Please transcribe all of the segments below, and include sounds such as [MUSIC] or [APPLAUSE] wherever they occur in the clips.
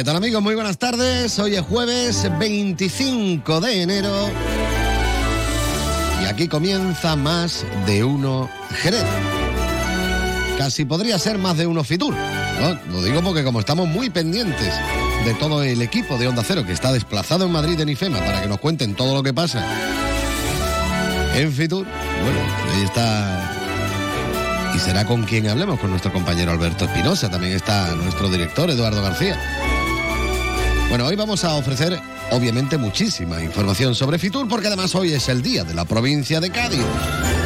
¿Qué tal amigos? Muy buenas tardes. Hoy es jueves 25 de enero y aquí comienza más de uno Jerez. Casi podría ser más de uno Fitur. Lo digo porque como estamos muy pendientes de todo el equipo de Onda Cero que está desplazado en Madrid en IFEMA para que nos cuenten todo lo que pasa en Fitur, bueno, ahí está y será con quien hablemos, con nuestro compañero Alberto Espinosa. También está nuestro director Eduardo García. Bueno, hoy vamos a ofrecer obviamente muchísima información sobre Fitur porque además hoy es el día de la provincia de Cádiz.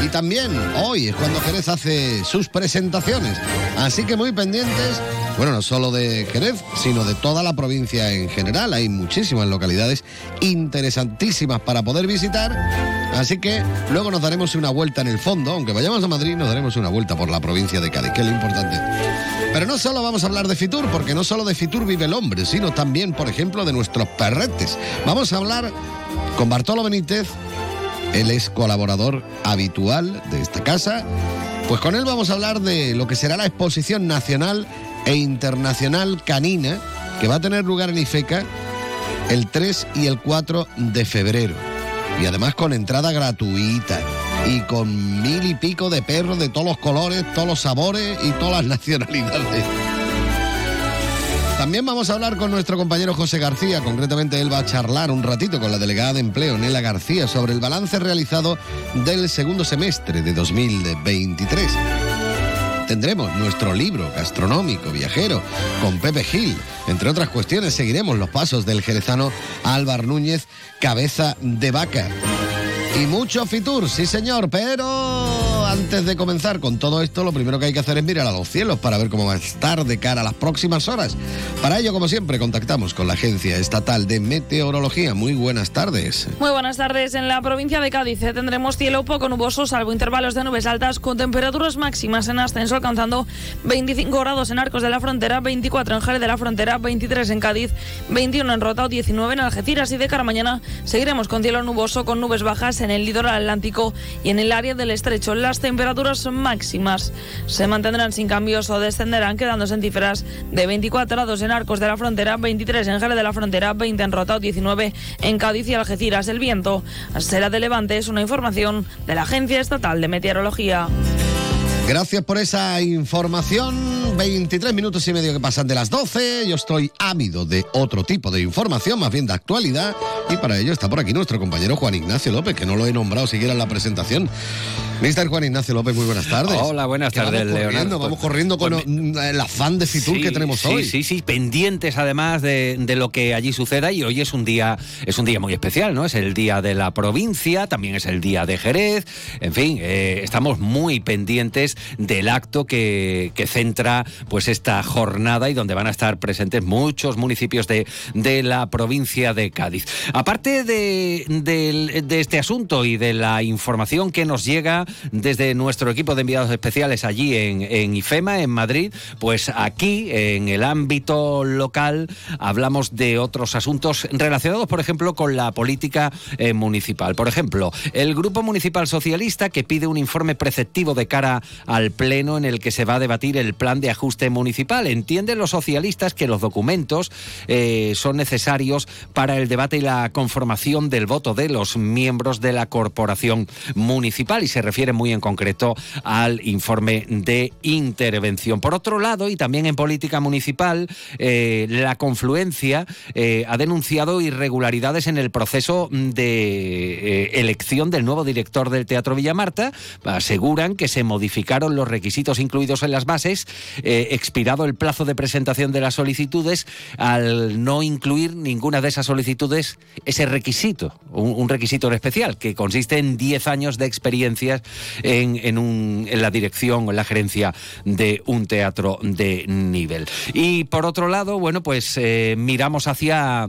Y también hoy es cuando Jerez hace sus presentaciones. Así que muy pendientes, bueno, no solo de Jerez, sino de toda la provincia en general. Hay muchísimas localidades interesantísimas para poder visitar. Así que luego nos daremos una vuelta en el fondo, aunque vayamos a Madrid, nos daremos una vuelta por la provincia de Cádiz, que es lo importante. Pero no solo vamos a hablar de Fitur, porque no solo de Fitur vive el hombre, sino también, por ejemplo, de nuestros perretes. Vamos a hablar con Bartolo Benítez, él es colaborador habitual de esta casa. Pues con él vamos a hablar de lo que será la exposición nacional e internacional canina que va a tener lugar en Ifeca el 3 y el 4 de febrero. Y además con entrada gratuita y con mil y pico de perros de todos los colores, todos los sabores y todas las [LAUGHS] nacionalidades. También vamos a hablar con nuestro compañero José García, concretamente él va a charlar un ratito con la delegada de empleo Nela García sobre el balance realizado del segundo semestre de 2023. Tendremos nuestro libro gastronómico viajero con Pepe Gil. Entre otras cuestiones, seguiremos los pasos del jerezano Álvar Núñez, cabeza de vaca. Y mucho Fitur, sí señor, pero antes de comenzar con todo esto, lo primero que hay que hacer es mirar a los cielos para ver cómo va a estar de cara a las próximas horas. Para ello, como siempre, contactamos con la Agencia Estatal de Meteorología. Muy buenas tardes. Muy buenas tardes. En la provincia de Cádiz eh, tendremos cielo poco nuboso, salvo intervalos de nubes altas, con temperaturas máximas en ascenso, alcanzando 25 grados en Arcos de la Frontera, 24 en Jerez de la Frontera, 23 en Cádiz, 21 en Rota, 19 en Algeciras. Y de cara mañana seguiremos con cielo nuboso, con nubes bajas en el litoral atlántico y en el área del estrecho. Las temperaturas máximas se mantendrán sin cambios o descenderán, quedándose en cifras de 24 grados en Arcos de la Frontera, 23 en Jerez de la Frontera, 20 en Rota, 19 en Cádiz y Algeciras. El viento será de levante, es una información de la Agencia Estatal de Meteorología. Gracias por esa información. 23 minutos y medio que pasan de las 12. Yo estoy ávido de otro tipo de información, más bien de actualidad. Y para ello está por aquí nuestro compañero Juan Ignacio López, que no lo he nombrado siquiera en la presentación. Mister Juan Ignacio López, muy buenas tardes. Hola, buenas tardes, vamos corriendo, Leonardo. Vamos corriendo con Pues el afán de Fitur Sí, que tenemos sí, hoy. Sí, sí, pendientes además de, de lo que allí suceda y hoy es un día es un día muy especial, ¿no? Es el día de la provincia, también es el día de Jerez, en fin, eh, estamos muy pendientes del acto que, centra pues esta jornada y donde van a estar presentes muchos municipios de, de la provincia de Cádiz. Aparte de, de este asunto y de la información que nos llega desde nuestro equipo de enviados especiales allí en, en IFEMA, en Madrid, pues aquí, en el ámbito local, hablamos de otros asuntos relacionados, por ejemplo, con la política eh, municipal. Por ejemplo, el Grupo Municipal Socialista que pide un informe preceptivo de cara al Pleno en el que se va a debatir el plan de ajuste municipal. Entienden los socialistas que los documentos eh, son necesarios para el debate y la conformación del voto de los miembros de la corporación municipal y se refiere muy en concreto al informe de intervención. Por otro lado, y también en política municipal, eh, la confluencia eh, ha denunciado irregularidades en el proceso de elección del nuevo director del Teatro Villamarta. Aseguran que se modificaron los requisitos incluidos en las bases, eh, expirado el plazo de presentación de las solicitudes, al no incluir ninguna de esas solicitudes ese requisito, un, requisito especial, que consiste en 10 años de experiencias en, en, la dirección o en la gerencia de un teatro de nivel. Y por otro lado, bueno, pues eh, miramos hacia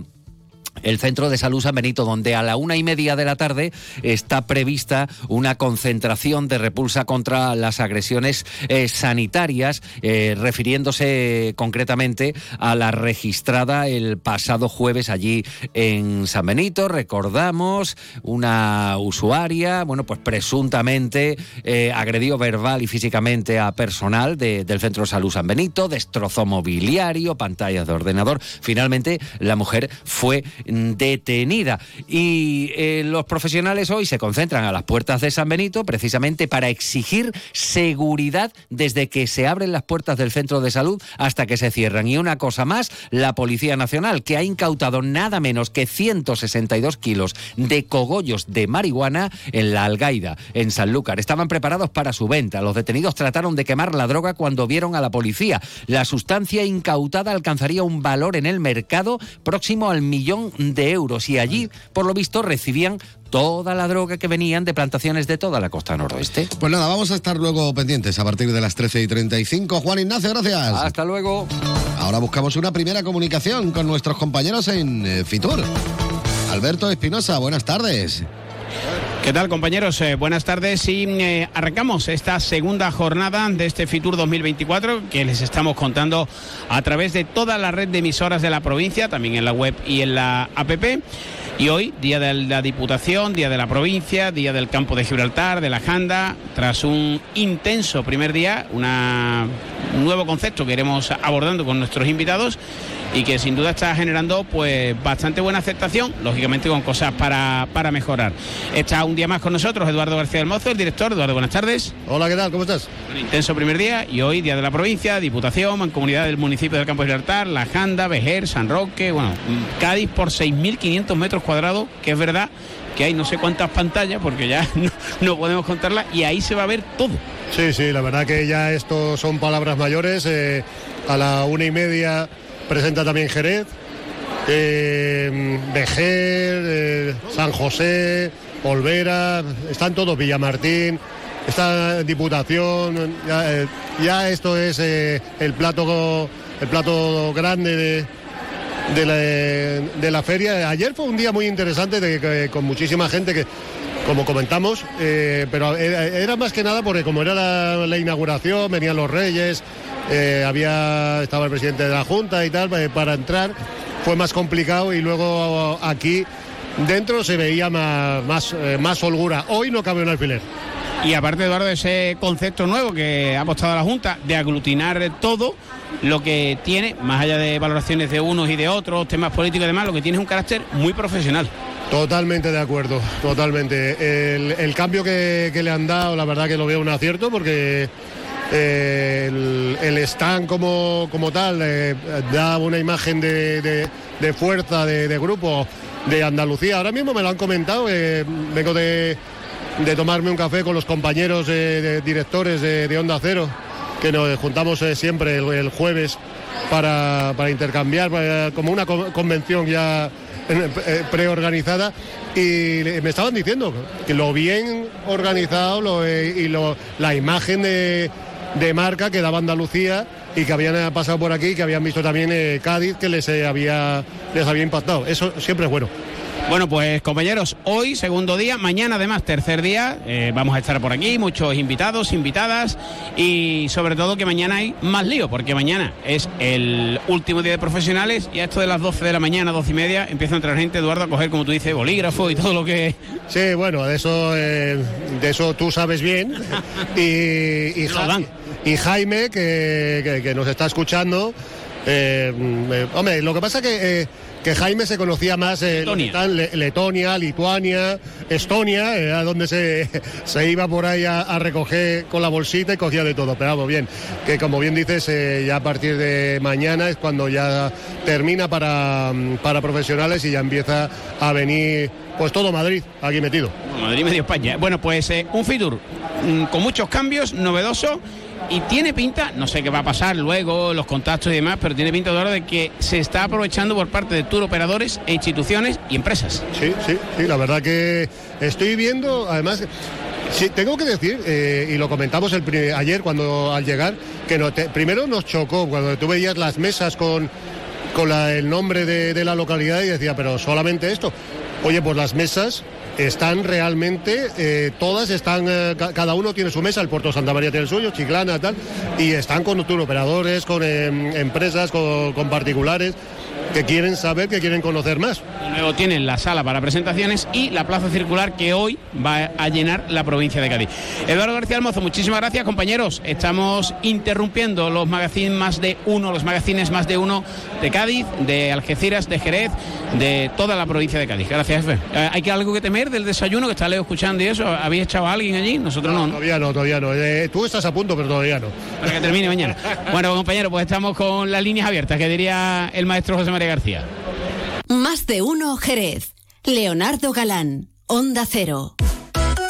el Centro de Salud San Benito, donde a la una y media de la tarde está prevista una concentración de repulsa contra las agresiones eh, sanitarias, eh, refiriéndose concretamente a la registrada el pasado jueves allí en San Benito. Recordamos una usuaria, bueno, pues presuntamente eh, agredió verbal y físicamente a personal del Centro de Salud San Benito, destrozó mobiliario, pantallas de ordenador. Finalmente, la mujer fue detenida. Y eh, los profesionales hoy se concentran a las puertas de San Benito precisamente para exigir seguridad desde que se abren las puertas del centro de salud hasta que se cierran. Y una cosa más, la Policía Nacional, que ha incautado nada menos que 162 kilos de cogollos de marihuana en la Algaida, en Sanlúcar. Estaban preparados para su venta. Los detenidos trataron de quemar la droga cuando vieron a la policía. La sustancia incautada alcanzaría un valor en el mercado próximo al millón de euros y allí, por lo visto, recibían toda la droga que venían de plantaciones de toda la costa noroeste. Pues nada, vamos a estar luego pendientes a partir de las 13 y 35. Juan Ignacio, gracias. Hasta luego. Ahora buscamos una primera comunicación con nuestros compañeros en eh, Fitur. Alberto Espinosa, buenas tardes. ¿Qué tal compañeros? Eh, buenas tardes y eh, arrancamos esta segunda jornada de este Fitur 2024 que les estamos contando a través de toda la red de emisoras de la provincia, también en la web y en la APP. Y hoy, día de la Diputación, día de la provincia, día del campo de Gibraltar, de la Janda, tras un intenso primer día, un nuevo concepto que iremos abordando con nuestros invitados y que sin duda está generando pues bastante buena aceptación, lógicamente con cosas para, para mejorar. Está un día más con nosotros Eduardo García del Mozo, el director. Eduardo, buenas tardes. Hola, ¿qué tal? ¿Cómo estás? Un intenso primer día y hoy día de la provincia, Diputación, Mancomunidad del municipio del Campo de Gibraltar, La Janda, Vejer, San Roque, bueno, Cádiz por 6.500 metros cuadrados, que es verdad que hay no sé cuántas pantallas, porque ya [LAUGHS] no, podemos contarlas, y ahí se va a ver todo. Sí, sí, la verdad que ya esto son palabras mayores. Eh, a la una y media presenta también Jerez, eh, eh, San José, Olvera, están todos, Villamartín, está Diputación, ya, eh, esto es eh, el plato el plato grande de, de, la, feria. Ayer fue un día muy interesante con muchísima gente que como comentamos, pero era, más que nada porque como era la inauguración, venían los reyes, eh, había, estaba el presidente de la Junta y tal, eh, para entrar fue más complicado y luego aquí dentro se veía más, más, eh, más holgura. Hoy no cabe un alfiler. Y aparte, Eduardo, ese concepto nuevo que ha apostado la Junta de aglutinar todo, lo que tiene, más allá de valoraciones de unos y de otros, temas políticos y demás, lo que tiene es un carácter muy profesional. Totalmente de acuerdo, totalmente. El, cambio que, que, le han dado, la verdad que lo veo un acierto porque el, stand como, como tal eh, da una imagen de, fuerza, de, grupo de Andalucía. Ahora mismo me lo han comentado, eh, vengo de, tomarme un café con los compañeros de, directores de, Onda Cero, que nos juntamos eh, siempre el, jueves para, intercambiar, como una convención ya preorganizada y me estaban diciendo que lo bien organizado y la imagen de, de marca que daba Andalucía y que habían pasado por aquí, que habían visto también eh, Cádiz, que les, eh, había, les había impactado. Eso siempre es bueno. Bueno, pues compañeros, hoy segundo día, mañana además tercer día, eh, vamos a estar por aquí, muchos invitados, invitadas y sobre todo que mañana hay más lío, porque mañana es el último día de profesionales y a esto de las 12 de la mañana, 12 y media, empieza a entrar gente, Eduardo, a coger, como tú dices, bolígrafo y todo lo que... [LAUGHS] Sí, bueno, de eso, de eso tú sabes bien [LAUGHS] y, y, y Jaime, que, nos está escuchando. Eh, mm, hombre, lo que pasa que, eh, que Jaime se conocía más en Letonia. Lituania, Estonia, era donde se, [LAUGHS] se iba por ahí a, recoger con la bolsita y cogía de todo. Pero vamos, bien, que como bien dices, eh, ya a partir de mañana es cuando ya termina para, mm, para profesionales y ya empieza a venir pues todo Madrid aquí metido. Madrid medio España. Bueno, pues un Fitur mm, con muchos cambios, novedoso y tiene pinta, no sé qué va a pasar luego, los contactos y demás, pero tiene pinta de ahora de que se está aprovechando por parte de tour operadores e instituciones y empresas. Sí, sí, sí, la verdad que estoy viendo, además, sí, tengo que decir, eh, y lo comentamos el ayer cuando al llegar, que primero nos chocó cuando tú veías las mesas con, con el nombre de, de la localidad y decía, pero solamente esto. Oye, pues las mesas están realmente, eh, todas están, eh, ca- cada uno tiene su mesa, el Puerto Santa María tiene el suyo, Chiclana, tal, y están con tour operadores, con em, empresas, con particulares que quieren saber, que quieren conocer más. Y Luego tienen la sala para presentaciones y la plaza circular que hoy va a llenar la provincia de Cádiz. Eduardo García Almozo, muchísimas gracias compañeros. Estamos interrumpiendo los magazines más de uno, los magazines más de uno de Cádiz, de Algeciras, de Jerez, de toda la provincia de Cádiz. Gracias, jefe. Eh, ¿Hay que algo que temer del desayuno que está Leo escuchando y eso? ¿Habéis echado a alguien allí? Nosotros no, ¿no? Todavía no, todavía no. Eh, tú estás a punto, pero todavía no. Para que termine mañana. [LAUGHS] Bueno, compañeros, pues estamos con las líneas abiertas, que diría el maestro José María García. Más de uno Jerez. Leonardo Galán. Onda Cero.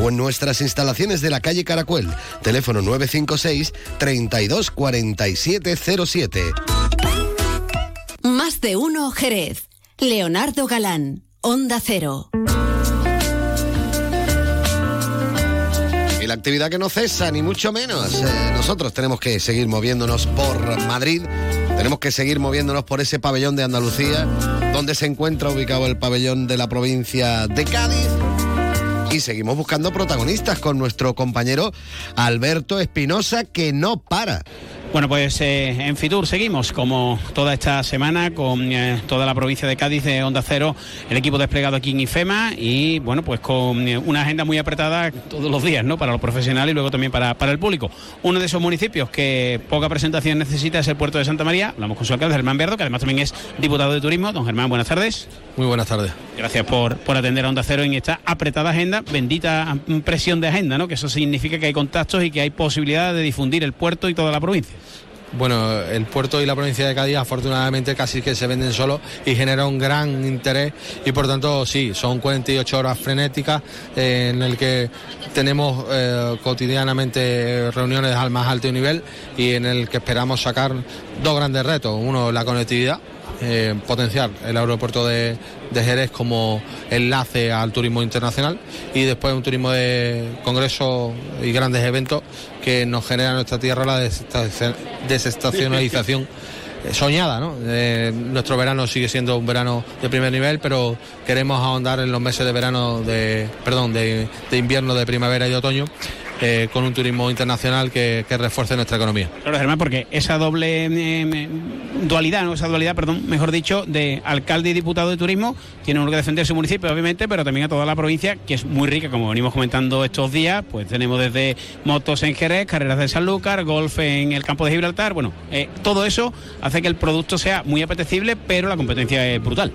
o en nuestras instalaciones de la calle Caracuel. Teléfono 956 32 47 07. Más de uno Jerez. Leonardo Galán. Onda Cero. Y la actividad que no cesa, ni mucho menos. Eh, nosotros tenemos que seguir moviéndonos por Madrid, tenemos que seguir moviéndonos por ese pabellón de Andalucía, donde se encuentra ubicado el pabellón de la provincia de Cádiz. Y seguimos buscando protagonistas con nuestro compañero Alberto Espinosa, que no para. Bueno, pues eh, en Fitur seguimos como toda esta semana con eh, toda la provincia de Cádiz de Onda Cero, el equipo desplegado aquí en IFEMA y bueno, pues con eh, una agenda muy apretada todos los días, ¿no? Para los profesionales y luego también para, para el público. Uno de esos municipios que poca presentación necesita es el puerto de Santa María. Hablamos con su alcalde, Germán Berdo, que además también es diputado de turismo. Don Germán, buenas tardes. Muy buenas tardes. Gracias por, por atender a Onda Cero en esta apretada agenda, bendita presión de agenda, ¿no? Que eso significa que hay contactos y que hay posibilidad de difundir el puerto y toda la provincia. Bueno, el puerto y la provincia de Cádiz afortunadamente casi que se venden solos y genera un gran interés y por tanto sí, son 48 horas frenéticas en el que tenemos eh, cotidianamente reuniones al más alto nivel y en el que esperamos sacar dos grandes retos. Uno, la conectividad, eh, potenciar el aeropuerto de, de Jerez como enlace al turismo internacional y después un turismo de congresos y grandes eventos que nos genera en nuestra tierra la desestaci- desestacionalización [LAUGHS] soñada. Eh, nuestro verano sigue siendo un verano de primer nivel, pero queremos ahondar en los meses de verano, de, perdón, de, de invierno, de primavera y de otoño, eh, con un turismo internacional que, que refuerce nuestra economía. Claro, Germán, porque esa doble eh, me- dualidad, ¿no? esa dualidad, perdón, mejor dicho, de alcalde y diputado de turismo, tiene uno que defender su municipio, obviamente, pero también a toda la provincia, que es muy rica, como venimos comentando estos días, pues tenemos desde motos en Jerez, carreras de Sanlúcar, golf en el campo de Gibraltar, bueno, eh, todo eso hace que el producto sea muy apetecible, pero la competencia es brutal.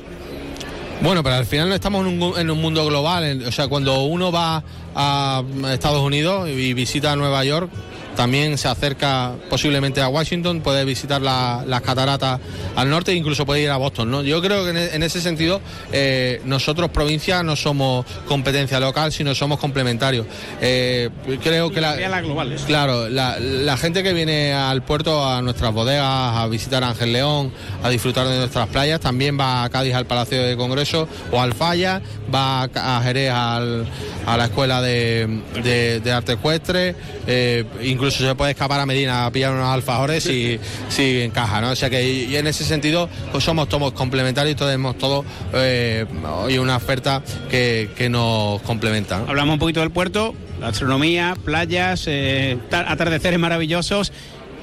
Bueno, pero al final no estamos en un, en un mundo global. en- o sea, cuando uno va a Estados Unidos y visita Nueva York, también se acerca posiblemente a Washington, puede visitar la- las cataratas al norte e incluso puede ir a Boston. ¿no? Yo creo que en, e- en ese sentido eh, nosotros provincia no somos competencia local, sino somos complementarios. Eh, creo que la, global. Claro, la, la gente que viene al puerto, a nuestras bodegas, a visitar Ángel León, a disfrutar de nuestras playas, también va a Cádiz al Palacio de Congreso o al Falla, va a Jerez al- a la Escuela de, de- de Arte Ecuestre, eh, incluso se puede escapar a Medina a pillar unos alfajores si, si encaja, ¿no? O sea que y en ese sentido pues somos todos complementarios y tenemos todos eh, una oferta que, que nos complementa. Hablamos un poquito del puerto, gastronomía, playas, eh, ta- atardeceres maravillosos.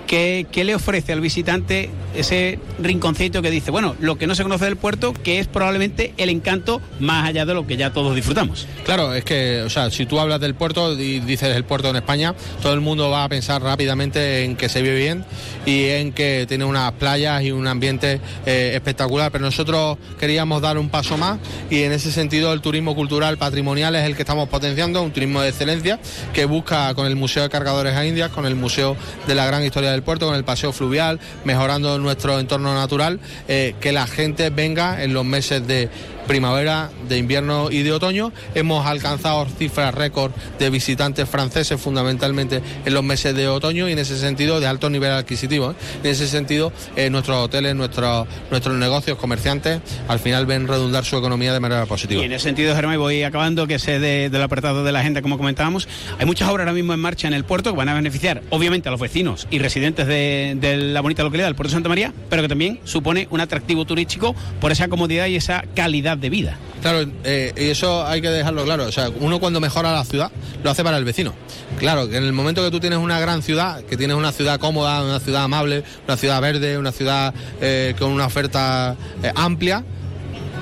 ¿Qué, ¿qué, le ofrece al visitante ese rinconcito que dice, bueno, lo que no se conoce del puerto, que es probablemente el encanto más allá de lo que ya todos disfrutamos? Claro, es que, o sea, si tú hablas del puerto y dices el puerto en España, todo el mundo va a pensar rápidamente en que se vive bien y en que tiene unas playas y un ambiente eh, espectacular, pero nosotros queríamos dar un paso más y en ese sentido el turismo cultural patrimonial es el que estamos potenciando, un turismo de excelencia que busca con el Museo de Cargadores a Indias, con el Museo de la Gran Historia del Puerto, con el paseo fluvial, mejorando nuestro entorno natural, eh, que la gente venga en los meses de primavera, de invierno y de otoño. Hemos alcanzado cifras récord de visitantes franceses fundamentalmente en los meses de otoño y en ese sentido de alto nivel adquisitivo. ¿eh? En ese sentido, eh, nuestros hoteles, nuestros, nuestros negocios, comerciantes, al final ven redundar su economía de manera positiva. Y en ese sentido, Germán, voy acabando, que sé de, del apartado de la agenda, como comentábamos, hay muchas obras ahora mismo en marcha en el puerto que van a beneficiar, obviamente, a los vecinos y residentes de, de la bonita localidad del puerto de Santa María, pero que también supone un atractivo turístico por esa comodidad y esa calidad de vida. Claro, eh, y eso hay que dejarlo claro. O sea, uno cuando mejora la ciudad lo hace para el vecino. Claro, que en el momento que tú tienes una gran ciudad, que tienes una ciudad cómoda, una ciudad amable, una ciudad verde, una ciudad eh, con una oferta eh, amplia,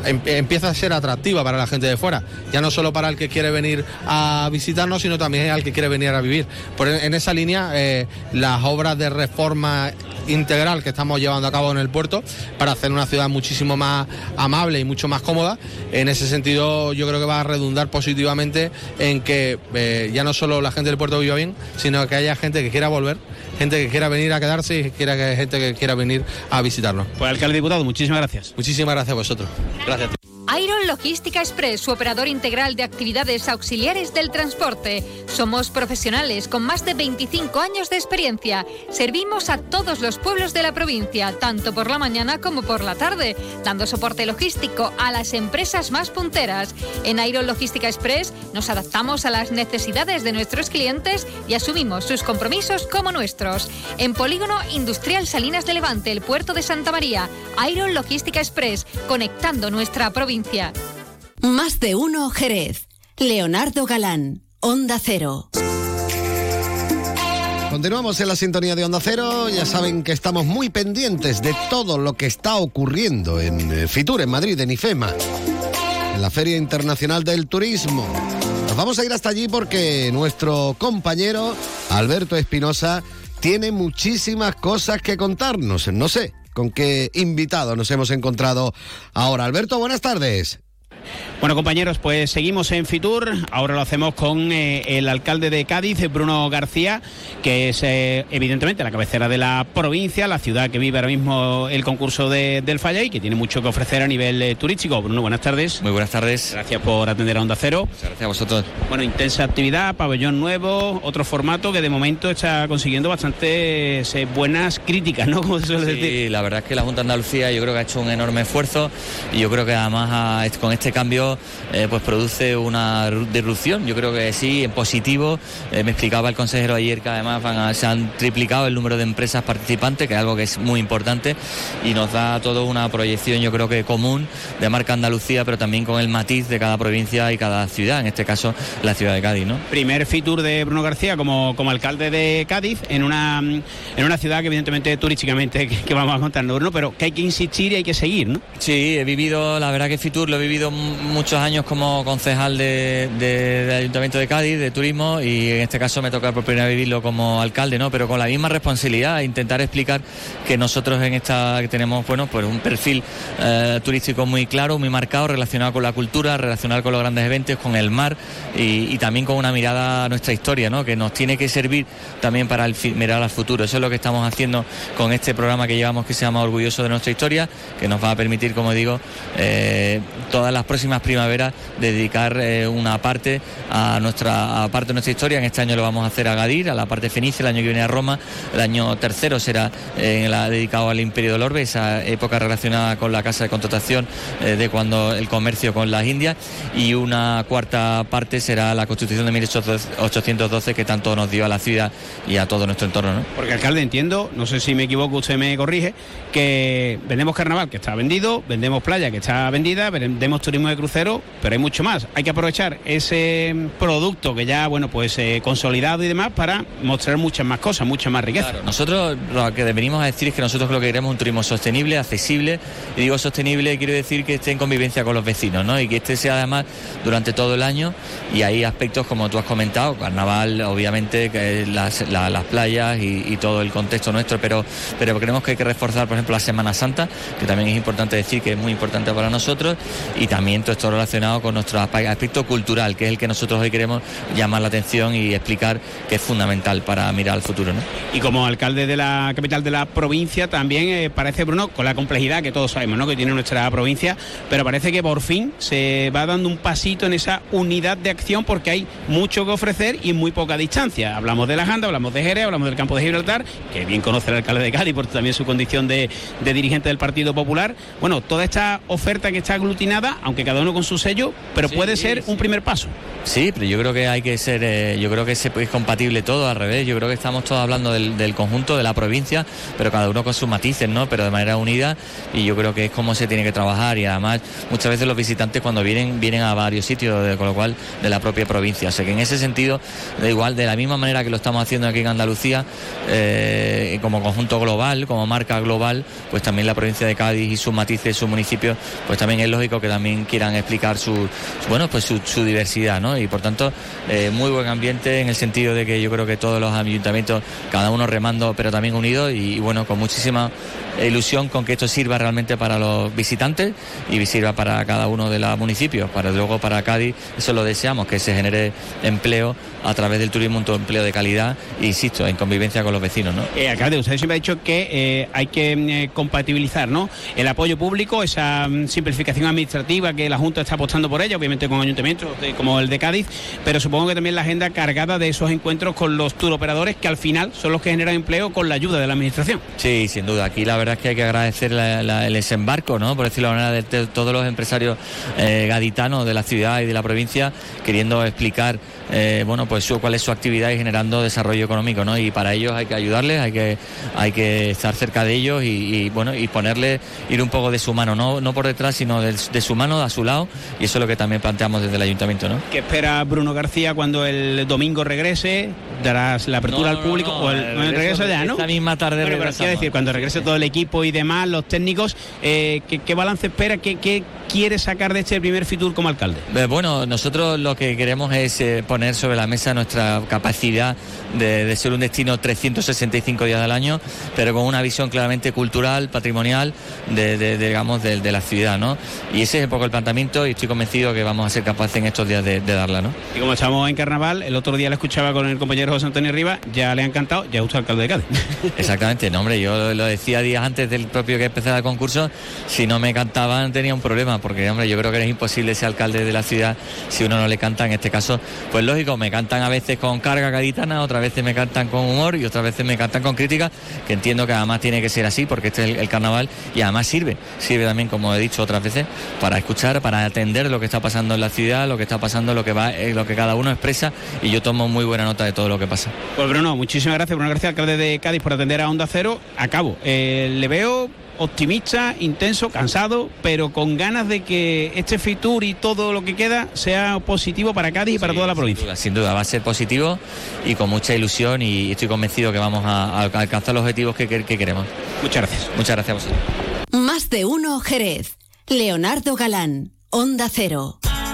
empieza a ser atractiva para la gente de fuera, ya no solo para el que quiere venir a visitarnos, sino también al que quiere venir a vivir. Por, en esa línea, eh, las obras de reforma integral que estamos llevando a cabo en el puerto para hacer una ciudad muchísimo más amable y mucho más cómoda. En ese sentido yo creo que va a redundar positivamente en que eh, ya no solo la gente del puerto viva bien, sino que haya gente que quiera volver, gente que quiera venir a quedarse y quiera que gente que quiera venir a visitarnos. Pues alcalde diputado, muchísimas gracias. Muchísimas gracias a vosotros. Gracias. Iron Logística Express, su operador integral de actividades auxiliares del transporte. Somos profesionales con más de 25 años de experiencia. Servimos a todos los pueblos de la provincia, tanto por la mañana como por la tarde, dando soporte logístico a las empresas más punteras. En Iron Logística Express nos adaptamos a las necesidades de nuestros clientes y asumimos sus compromisos como nuestros. En Polígono Industrial Salinas de Levante, el puerto de Santa María, Iron Logística Express, conectando nuestra provincia. Más de uno Jerez. Leonardo Galán, Onda Cero. Continuamos en la sintonía de Onda Cero. Ya saben que estamos muy pendientes de todo lo que está ocurriendo en eh, Fitur, en Madrid, en IFEMA, en la Feria Internacional del Turismo. Nos vamos a ir hasta allí porque nuestro compañero Alberto Espinosa tiene muchísimas cosas que contarnos. No sé con qué invitado nos hemos encontrado ahora. Alberto, buenas tardes. Bueno, compañeros, pues seguimos en Fitur. Ahora lo hacemos con eh, el alcalde de Cádiz, Bruno García, que es eh, evidentemente la cabecera de la provincia, la ciudad que vive ahora mismo el concurso de, del Falla y que tiene mucho que ofrecer a nivel eh, turístico. Bruno, buenas tardes. Muy buenas tardes. Gracias por atender a Onda Cero. Muchas gracias a vosotros. Bueno, intensa actividad, pabellón nuevo, otro formato que de momento está consiguiendo bastantes buenas críticas, ¿no? [LAUGHS] Como se suele Sí, decir. la verdad es que la Junta de Andalucía yo creo que ha hecho un enorme esfuerzo y yo creo que además con este cambio eh, pues produce una ru- disrupción. Yo creo que sí, en positivo. Eh, me explicaba el consejero ayer que además van a- se han triplicado el número de empresas participantes, que es algo que es muy importante y nos da toda una proyección yo creo que común de marca Andalucía, pero también con el matiz de cada provincia y cada ciudad, en este caso la ciudad de Cádiz, ¿no? Primer Fitur de Bruno García como, como alcalde de Cádiz en una, en una ciudad que evidentemente turísticamente [LAUGHS] que, que vamos a contar, ¿no? Pero que hay que insistir y hay que seguir, ¿no? Sí, he vivido, la verdad que Fitur lo he vivido m- muchos años como concejal de, de- del Ayuntamiento de Cádiz, de turismo, y en este caso me toca por primera vez vivirlo como alcalde, ¿no? Pero con la misma responsabilidad, intentar explicar que nosotros en esta que tenemos, bueno, pues un perfil eh, turístico muy claro, muy marcado, relacionado con la cultura, relacionado con los grandes eventos, con el mar y, también con una mirada a nuestra historia, ¿no? Que nos tiene que servir también para el mirar al futuro. Eso es lo que estamos haciendo con este programa que llevamos que se llama Orgulloso de nuestra historia, que nos va a permitir, como digo, eh, todas las próximas primaveras dedicar eh, una parte a nuestra parte de nuestra historia. En este año lo vamos a hacer a Gadir, a la parte fenicia, el año que viene a Roma, el año tercero será eh, la- dedicado al Imperio del Orbe, esa época relacionada con la casa de contratación eh, de cuando el comercio con las Indias, y una cuarta parte será la Constitución de 1812 que tanto nos dio a la ciudad y a todo nuestro entorno. ¿no? Porque alcalde entiendo, no sé si me equivoco, usted me corrige, que vendemos carnaval que está vendido, vendemos playa que está vendida, vendemos turismo de crucero, pero hay mucho más. Hay que aprovechar ese producto que ya, bueno, pues eh, consolidado y demás para mostrar muchas más cosas, mucha más riqueza. nosotros lo que venimos a decir es que nosotros lo que queremos es un turismo sostenible, accesible, y digo sostenible, quiero decir que esté en convivencia con los vecinos, ¿no? Y que este sea además durante todo el año, y hay aspectos como tú has comentado, carnaval, obviamente, que las, las playas y, todo el contexto nuestro, pero, pero creemos que hay que reforzar, por ejemplo, la Semana Santa, que también es importante decir que es muy importante para nosotros, y también todo esto relacionado con nuestro aspecto cultural, que es el que nosotros hoy queremos llamar la atención y explicar que es fundamental para mirar al futuro. ¿no? Y como alcalde de la capital de la provincia, también eh, parece, Bruno, con la complejidad que todos sabemos ¿no? que tiene nuestra provincia, pero parece que por fin se va dando un pasito en esa unidad de acción porque hay mucho que ofrecer y muy poca distancia. Hablamos de la Janda, hablamos de Jerez, hablamos del campo de Gibraltar, que bien conoce el alcalde de Cádiz por también su condición de, de dirigente del Partido Popular. Bueno, toda esta oferta que está aglutinada, aunque cada uno con su sello, pero puede ser un primer paso. Sí, pero yo creo que hay que ser, eh, yo creo que es compatible todo al revés. Yo creo que estamos todos hablando del, conjunto de la provincia, pero cada uno con sus matices, ¿no? Pero de manera unida y yo creo que es como se tiene que trabajar y además muchas veces los visitantes cuando vienen vienen a varios sitios, con lo cual de la propia provincia. O sea que en ese sentido, da igual, de la misma manera que lo estamos haciendo aquí en Andalucía, eh, como conjunto global, como marca global, pues también la provincia de Cádiz y sus matices, sus municipios, pues también es lógico que también quieran explicar su, bueno, pues su, diversidad, ¿no? Y por tanto, eh, muy buen ambiente en el sentido de que yo creo que todos los ayuntamientos, cada uno remando, pero también unidos y, bueno, con muchísima ilusión con que esto sirva realmente para los visitantes y sirva para cada uno de los municipios, para luego para Cádiz, eso lo deseamos, que se genere empleo a través del turismo, un empleo de calidad, e insisto, en convivencia con los vecinos. ¿no? Eh, alcalde, usted siempre ha dicho que eh, hay que eh, compatibilizar ¿no? el apoyo público, esa mm, simplificación administrativa que la Junta está apostando por ella, obviamente con ayuntamientos como el de Cádiz, pero supongo que también la agenda cargada de esos encuentros con los turoperadores que al final son los que generan empleo con la ayuda de la administración. Sí, sin duda. Aquí la verdad es que hay que agradecer el desembarco, ¿no? por decirlo de manera, de, todos los empresarios eh, gaditanos de la ciudad y de la provincia queriendo explicar eh, bueno, pues su, cuál es su actividad y generando desarrollo económico, ¿no? Y para ellos hay que ayudarles, hay que, hay que estar cerca de ellos y, bueno, y ponerle, ir un poco de su mano, no, no por detrás, sino de, su mano, a su lado, y eso es lo que también planteamos desde el ayuntamiento, ¿no? ¿Qué espera Bruno García cuando el domingo regrese? ¿Darás la apertura al público? o el, regreso ya, ¿no? Esta misma tarde bueno, decir, cuando regrese todo el equipo y demás, los técnicos, eh, ¿qué, balance espera? ¿Qué, ¿Qué, quiere sacar de este primer Fitur como alcalde? Eh, bueno, nosotros lo que queremos es poner sobre la mesa nuestra capacidad de, ser un destino 365 días al año, pero con una visión claramente cultural, patrimonial, de, digamos, de, la ciudad, ¿no? Y ese es un poco el planteamiento y estoy convencido que vamos a ser capaces en estos días de, darla, ¿no? Y como estamos en carnaval, el otro día le escuchaba con el compañero José Antonio Rivas, ya le ha encantado, ya usted alcalde de Cádiz. [LAUGHS] Exactamente, no, hombre, yo lo decía días antes del propio que empezara el concurso, si no me cantaban tenía un problema, porque, hombre, yo creo que es imposible ser alcalde de la ciudad si uno no le canta, en este caso, pues lógico, me cantan a veces con carga gaditana, otras veces me cantan con humor y otras veces me cantan con crítica, que entiendo que además tiene que ser así porque este es el, carnaval y además sirve, sirve también, como he dicho otras veces, para escuchar, para atender lo que está pasando en la ciudad, lo que está pasando, lo que va, eh, lo que cada uno expresa y yo tomo muy buena nota de todo lo que pasa. Pues Bruno, muchísimas gracias, Bruno García, alcalde de Cádiz, por atender a Onda Cero. Acabo. Eh, le veo optimista, intenso, cansado, pero con ganas de que este Fitur y todo lo que queda sea positivo para Cádiz y para toda la provincia. Sin duda, va a ser positivo y con mucha ilusión y estoy convencido que vamos a, alcanzar los objetivos que, que, queremos. Muchas gracias. Muchas gracias a vosotros. Más de uno, Jerez. Leonardo Galán, Onda Cero.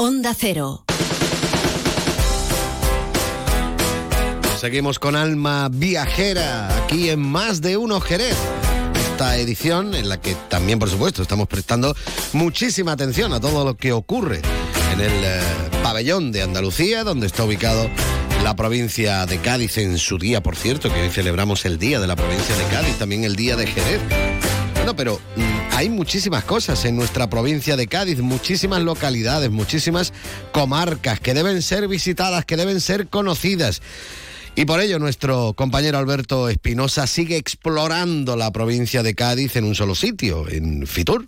Onda Cero. Seguimos con Alma Viajera, aquí en Más de uno Jerez esta edición en la que también, por supuesto, estamos prestando muchísima atención a todo lo que ocurre en el eh, pabellón de Andalucía, donde está ubicado la provincia de Cádiz en su día, por cierto, que hoy celebramos el día de la provincia de Cádiz, también el día de Jerez Pero mm, hay muchísimas cosas en nuestra provincia de Cádiz, muchísimas localidades, muchísimas comarcas que deben ser visitadas, que deben ser conocidas. Y por ello nuestro compañero Alberto Espinosa sigue explorando la provincia de Cádiz en un solo sitio, en Fitur.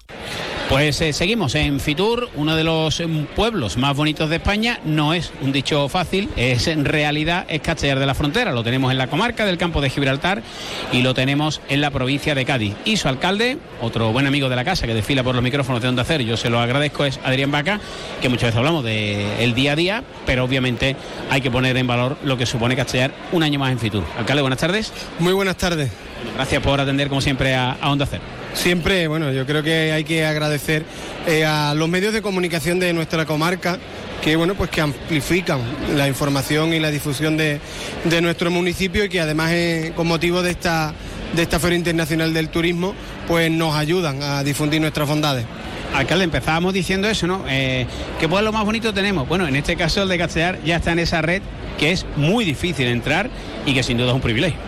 Pues eh, seguimos en Fitur, uno de los mm, pueblos más bonitos de España. No es un dicho fácil, es en realidad es Castellar de la Frontera. Lo tenemos en la comarca del campo de Gibraltar y lo tenemos en la provincia de Cádiz. Y su alcalde, otro buen amigo de la casa que desfila por los micrófonos de Onda Cero, yo se lo agradezco, es Adrián Vaca, que muchas veces hablamos del día a día, pero obviamente hay que poner en valor lo que supone Castellar un año más en Fitur. Alcalde, buenas tardes. Muy buenas tardes. Gracias por atender como siempre a, a Onda Cero. Siempre, bueno, yo creo que hay que agradecer eh, a los medios de comunicación de nuestra comarca que bueno pues que amplifican la información y la difusión de, de nuestro municipio y que además eh, con motivo de esta de esta Feria Internacional del Turismo pues nos ayudan a difundir nuestras bondades. Alcalde, empezábamos diciendo eso, ¿no? Eh, ¿Qué pueblo más bonito tenemos? Bueno, en este caso el de Castellar ya está en esa red que es muy difícil entrar y que sin duda es un privilegio.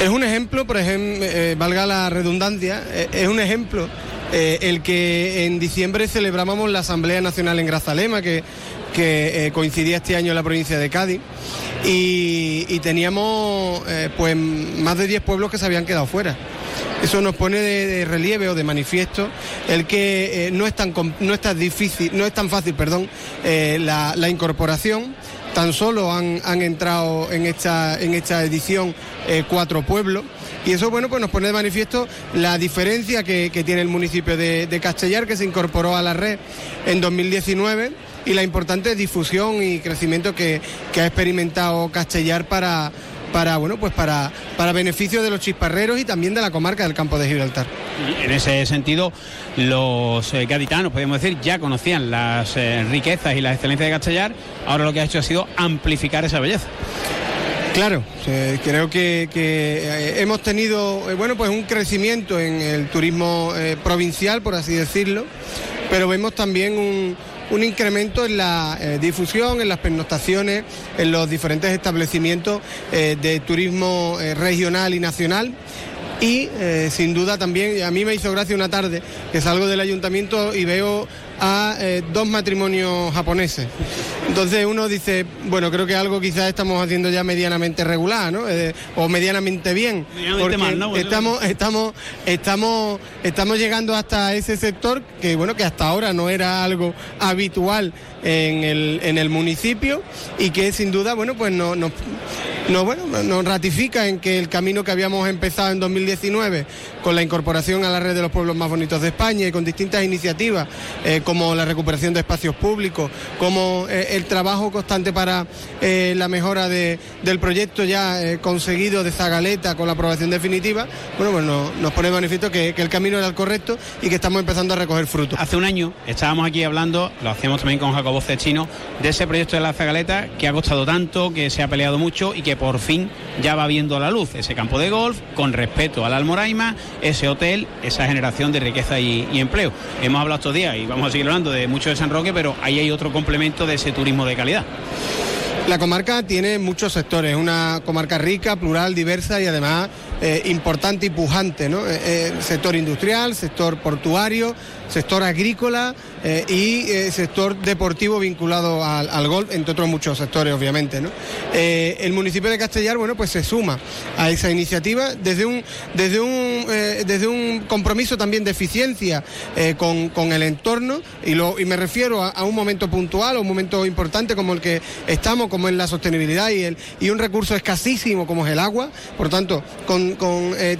Es un ejemplo, por ejemplo, eh, valga la redundancia, eh, es un ejemplo eh, el que en diciembre celebrábamos la Asamblea Nacional en Grazalema, que, que coincidía este año en la provincia de Cádiz, y, teníamos pues más de 10 pueblos que se habían quedado fuera. Eso nos pone de, relieve o de manifiesto el que no, es tan, no es tan difícil, no es tan fácil, perdón, la incorporación. Tan solo han, han entrado en esta, en esta edición eh, cuatro pueblos. Y eso, bueno, pues nos pone de manifiesto la diferencia que, que tiene el municipio de, de Castellar, que se incorporó a la red en 2019, y la importante difusión y crecimiento que, que ha experimentado Castellar para, para, bueno, pues para, para beneficio de los chisparreros y también de la comarca del campo de Gibraltar. En ese sentido, los eh, gaditanos, podríamos decir, ya conocían las eh, riquezas y las excelencias de Castellar. Ahora lo que ha hecho ha sido amplificar esa belleza. Claro, eh, creo que, que, eh, hemos tenido eh, bueno pues un crecimiento en el turismo provincial, por así decirlo, pero vemos también un, un incremento en la eh, difusión, en las pernoctaciones, en los diferentes establecimientos eh, de turismo eh, regional y nacional. Y sin duda también, a mí me hizo gracia una tarde que salgo del ayuntamiento y veo a eh, dos matrimonios japoneses. Entonces uno dice, bueno, creo que algo quizás estamos haciendo ya medianamente regular, ¿no? Eh, o medianamente bien. Medianamente porque mal, ¿no? estamos, estamos, estamos, estamos llegando hasta ese sector que bueno, que hasta ahora no era algo habitual en el, en el municipio y que sin duda, bueno, pues no, nos, no, bueno, nos ratifica en que el camino que habíamos empezado en 2019 con la incorporación a la red de los pueblos más bonitos de España y con distintas iniciativas eh, como la recuperación de espacios públicos, como eh, el trabajo constante para eh, la mejora de- del proyecto ya conseguido de Zagaleta con la aprobación definitiva, bueno, pues no- nos pone manifiesto que, que el camino era el correcto y que estamos empezando a recoger frutos. Hace un año estábamos aquí hablando, lo hacemos también con Jacobo Cechino, de ese proyecto de la Zagaleta que ha costado tanto, que se ha peleado mucho y que por fin ya va viendo la luz. Ese campo de golf, con respeto al Almoraima, ese hotel, esa generación de riqueza y, empleo. Hemos hablado estos días y vamos a seguir hablando de mucho de San Roque, pero ahí hay otro complemento de ese turismo de calidad. La comarca tiene muchos sectores, es una comarca rica, plural, diversa y además eh, importante y pujante, ¿no? Eh, eh, sector industrial, sector portuario, sector agrícola eh, y eh, sector deportivo vinculado al, golf, entre otros muchos sectores, obviamente, ¿no? Eh, el municipio de Castellar, bueno, pues se suma a esa iniciativa desde un, desde un, desde un compromiso también de eficiencia con, con el entorno y, lo, y me refiero a, un momento puntual, a un momento importante como el que estamos, como es la sostenibilidad y, el, y un recurso escasísimo como es el agua, por tanto, con,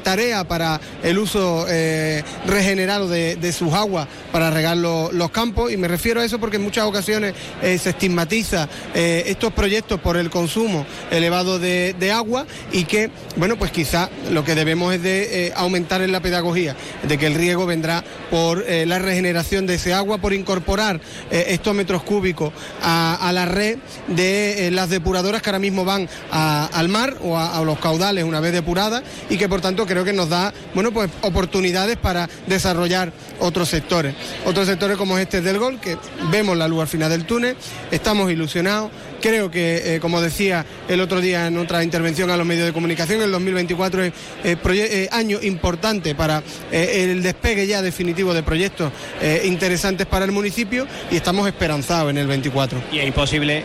tarea para el uso regenerado de sus aguas para regar lo- los campos y me refiero a eso porque en muchas ocasiones eh, se estigmatiza eh, estos proyectos por el consumo elevado de, agua y que, bueno, pues quizá lo que debemos es de eh, aumentar en la pedagogía, de que el riego vendrá por la regeneración de ese agua, por incorporar estos metros cúbicos a, la red de las depuradoras que ahora mismo van al mar o a, a los caudales una vez depuradas y que por tanto creo que nos da, bueno, pues oportunidades para desarrollar otros sectores. Otros sectores como este del gol, que vemos la luz al final del túnel, estamos ilusionados Creo que, eh, como decía el otro día en otra intervención a los medios de comunicación, el 2024 es eh, eh, año importante para el despegue ya definitivo de proyectos interesantes para el municipio y estamos esperanzados en el 24. Y es imposible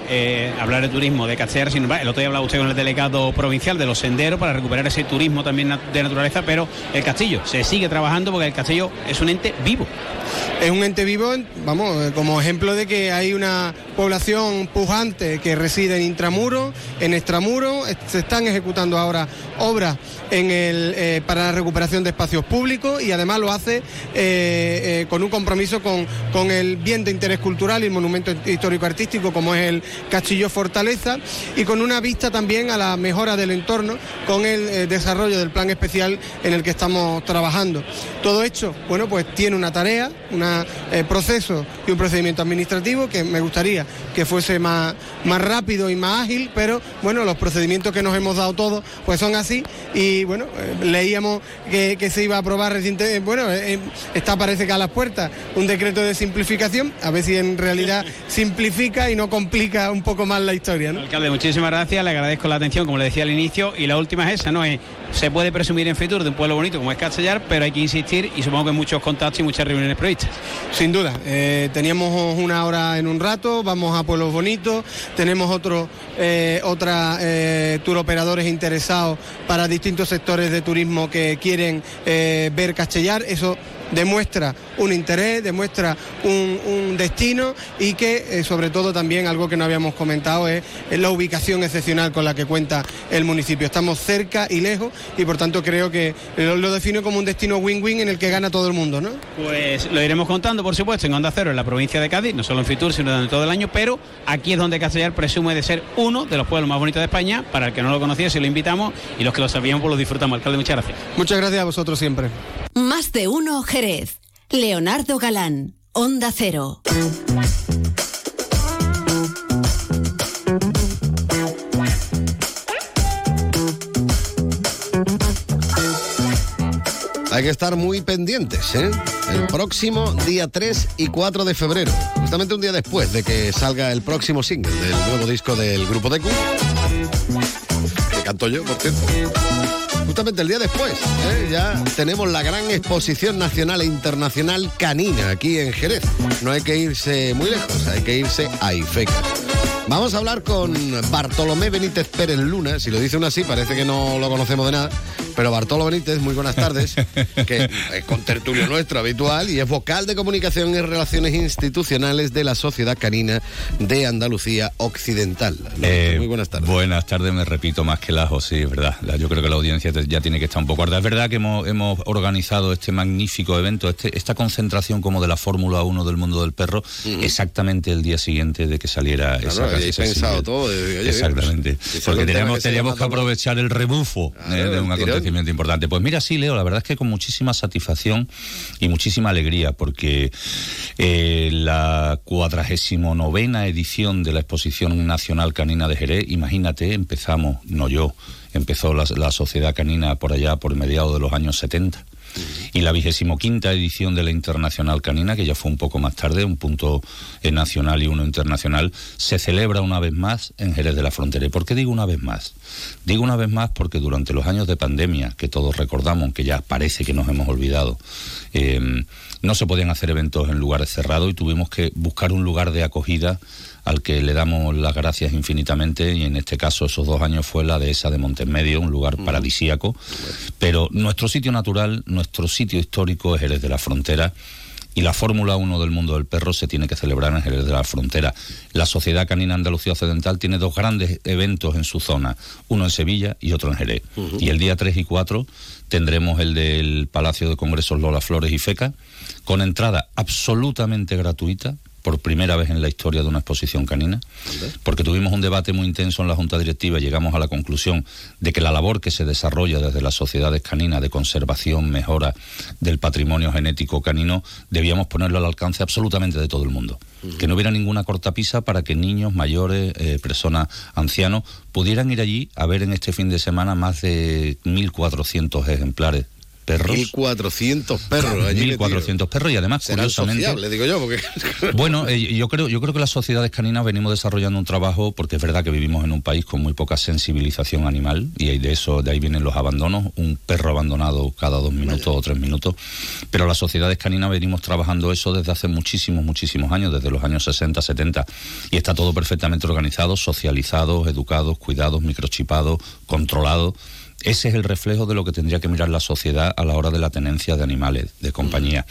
hablar de turismo de Castellar sin el otro día hablaba usted con el delegado provincial de los senderos para recuperar ese turismo también de naturaleza, pero el castillo se sigue trabajando porque el castillo es un ente vivo. Es un ente vivo, vamos, como ejemplo de que hay una población pujante que reside en intramuro, en extramuro, se están ejecutando ahora obras eh, para la recuperación de espacios públicos y además lo hace eh, eh, con un compromiso con, el bien de interés cultural y el monumento histórico-artístico como es el Castillo Fortaleza y con una vista también a la mejora del entorno con el desarrollo del plan especial en el que estamos trabajando. Todo hecho, bueno, pues tiene una tarea, un proceso y un procedimiento administrativo que me gustaría que fuese más rápido y más ágil, pero bueno, los procedimientos que nos hemos dado todos pues son así y bueno, eh, leíamos que, que se iba a aprobar recientemente, bueno, eh, está parece que a las puertas un decreto de simplificación, a ver si en realidad [LAUGHS] simplifica y no complica un poco más la historia, ¿no? Alcalde, muchísimas gracias, le agradezco la atención, como le decía al inicio, y la última es esa, ¿no? Es, se puede presumir en Fitur de un pueblo bonito como es Castellar, pero hay que insistir y supongo que muchos contactos y muchas reuniones previstas. Sin duda, eh, teníamos una hora en un rato, vamos a Pueblos Bonitos, tenemos otro, eh, otra eh, operadores interesados para distintos sectores de turismo que quieren eh, ver Castellar, eso demuestra un interés, demuestra un, un destino y que eh, sobre todo también algo que no habíamos comentado es, es la ubicación excepcional con la que cuenta el municipio. Estamos cerca y lejos y por tanto creo que lo, lo defino como un destino win-win en el que gana todo el mundo, ¿no? Pues lo iremos contando, por supuesto, en Onda Cero, en la provincia de Cádiz, no solo en Fitur, sino durante todo el año, pero aquí es donde Castellar presume de ser uno de los pueblos más bonitos de España. Para el que no lo conocía, si lo invitamos y los que lo sabíamos, pues lo disfrutamos. Alcalde, muchas gracias. Muchas gracias a vosotros siempre. Más de uno Jerez. Leonardo Galán, Onda Cero. Hay que estar muy pendientes, ¿eh? El próximo día 3 y 4 de febrero, justamente un día después de que salga el próximo single del nuevo disco del grupo Deku, que canto yo, por cierto. Justamente el día después, ¿eh? ya tenemos la gran exposición nacional e internacional canina aquí en Jerez. No hay que irse muy lejos, hay que irse a Ifeca. Vamos a hablar con Bartolomé Benítez Pérez Luna. Si lo dice uno así, parece que no lo conocemos de nada. Pero Bartolo Benítez, muy buenas tardes, [LAUGHS] que es contertulio nuestro habitual y es vocal de comunicación y relaciones institucionales de la Sociedad Canina de Andalucía Occidental. Eh, muy buenas tardes. Buenas tardes, me repito más que lajo, sí, es verdad. La- yo creo que la audiencia ya tiene que estar un poco harta. Es verdad que hemos, hemos organizado este magnífico evento, este- esta concentración como de la Fórmula 1 del mundo del perro, exactamente el día siguiente de que saliera Claro, esa habíais ese pensado todo, oye, Exactamente. pues, sale Porque teníamos, teníamos que aprovechar el rebufo eh, de un acontecimiento importante. Pues mira, sí, Leo, la verdad es que con muchísima satisfacción y muchísima alegría, porque eh, la cuadragésimo novena edición de la Exposición Nacional Canina de Jerez, imagínate, empezamos, no yo, empezó la, la Sociedad Canina por allá, por mediados de los años 70. Y la vigésimo quinta edición de la Internacional Canina, que ya fue un poco más tarde, un punto eh, nacional y uno internacional, se celebra una vez más en Jerez de la Frontera. ¿Y por qué digo una vez más? Digo una vez más porque durante los años de pandemia, que todos recordamos, que ya parece que nos hemos olvidado, eh, no se podían hacer eventos en lugares cerrados y tuvimos que buscar un lugar de acogida al que le damos las gracias infinitamente y en este caso esos dos años fue la dehesa de Montemedio, un lugar paradisíaco, pero nuestro sitio natural, nuestro sitio histórico es Jerez de la Frontera y la Fórmula 1 del mundo del perro se tiene que celebrar en Jerez de la Frontera. La Sociedad Canina Andalucía Occidental tiene dos grandes eventos en su zona, uno en Sevilla y otro en Jerez. Y el día 3 y 4 tendremos el del Palacio de Congresos Lola Flores y Feca, con entrada absolutamente gratuita por primera vez en la historia de una exposición canina, porque tuvimos un debate muy intenso en la Junta Directiva y llegamos a la conclusión de que la labor que se desarrolla desde las sociedades caninas de conservación, mejora del patrimonio genético canino, debíamos ponerlo al alcance absolutamente de todo el mundo. Que no hubiera ninguna cortapisa para que niños, mayores, eh, personas, ancianos pudieran ir allí a ver en este fin de semana más de 1.400 ejemplares perros. 1.400 perros allí 1.400 perros y además, Serán curiosamente... digo yo, porque... [LAUGHS] Bueno, eh, yo creo, yo creo que las sociedades caninas venimos desarrollando un trabajo, porque es verdad que vivimos en un país con muy poca sensibilización animal, y de eso, de ahí vienen los abandonos, un perro abandonado cada dos minutos o tres minutos. Pero las sociedades caninas venimos trabajando eso desde hace muchísimos, muchísimos años, desde los años 60, 70, y está todo perfectamente organizado, socializado, educados, cuidados, microchipados, controlado. Ese es el reflejo de lo que tendría que mirar la sociedad a la hora de la tenencia de animales de compañía.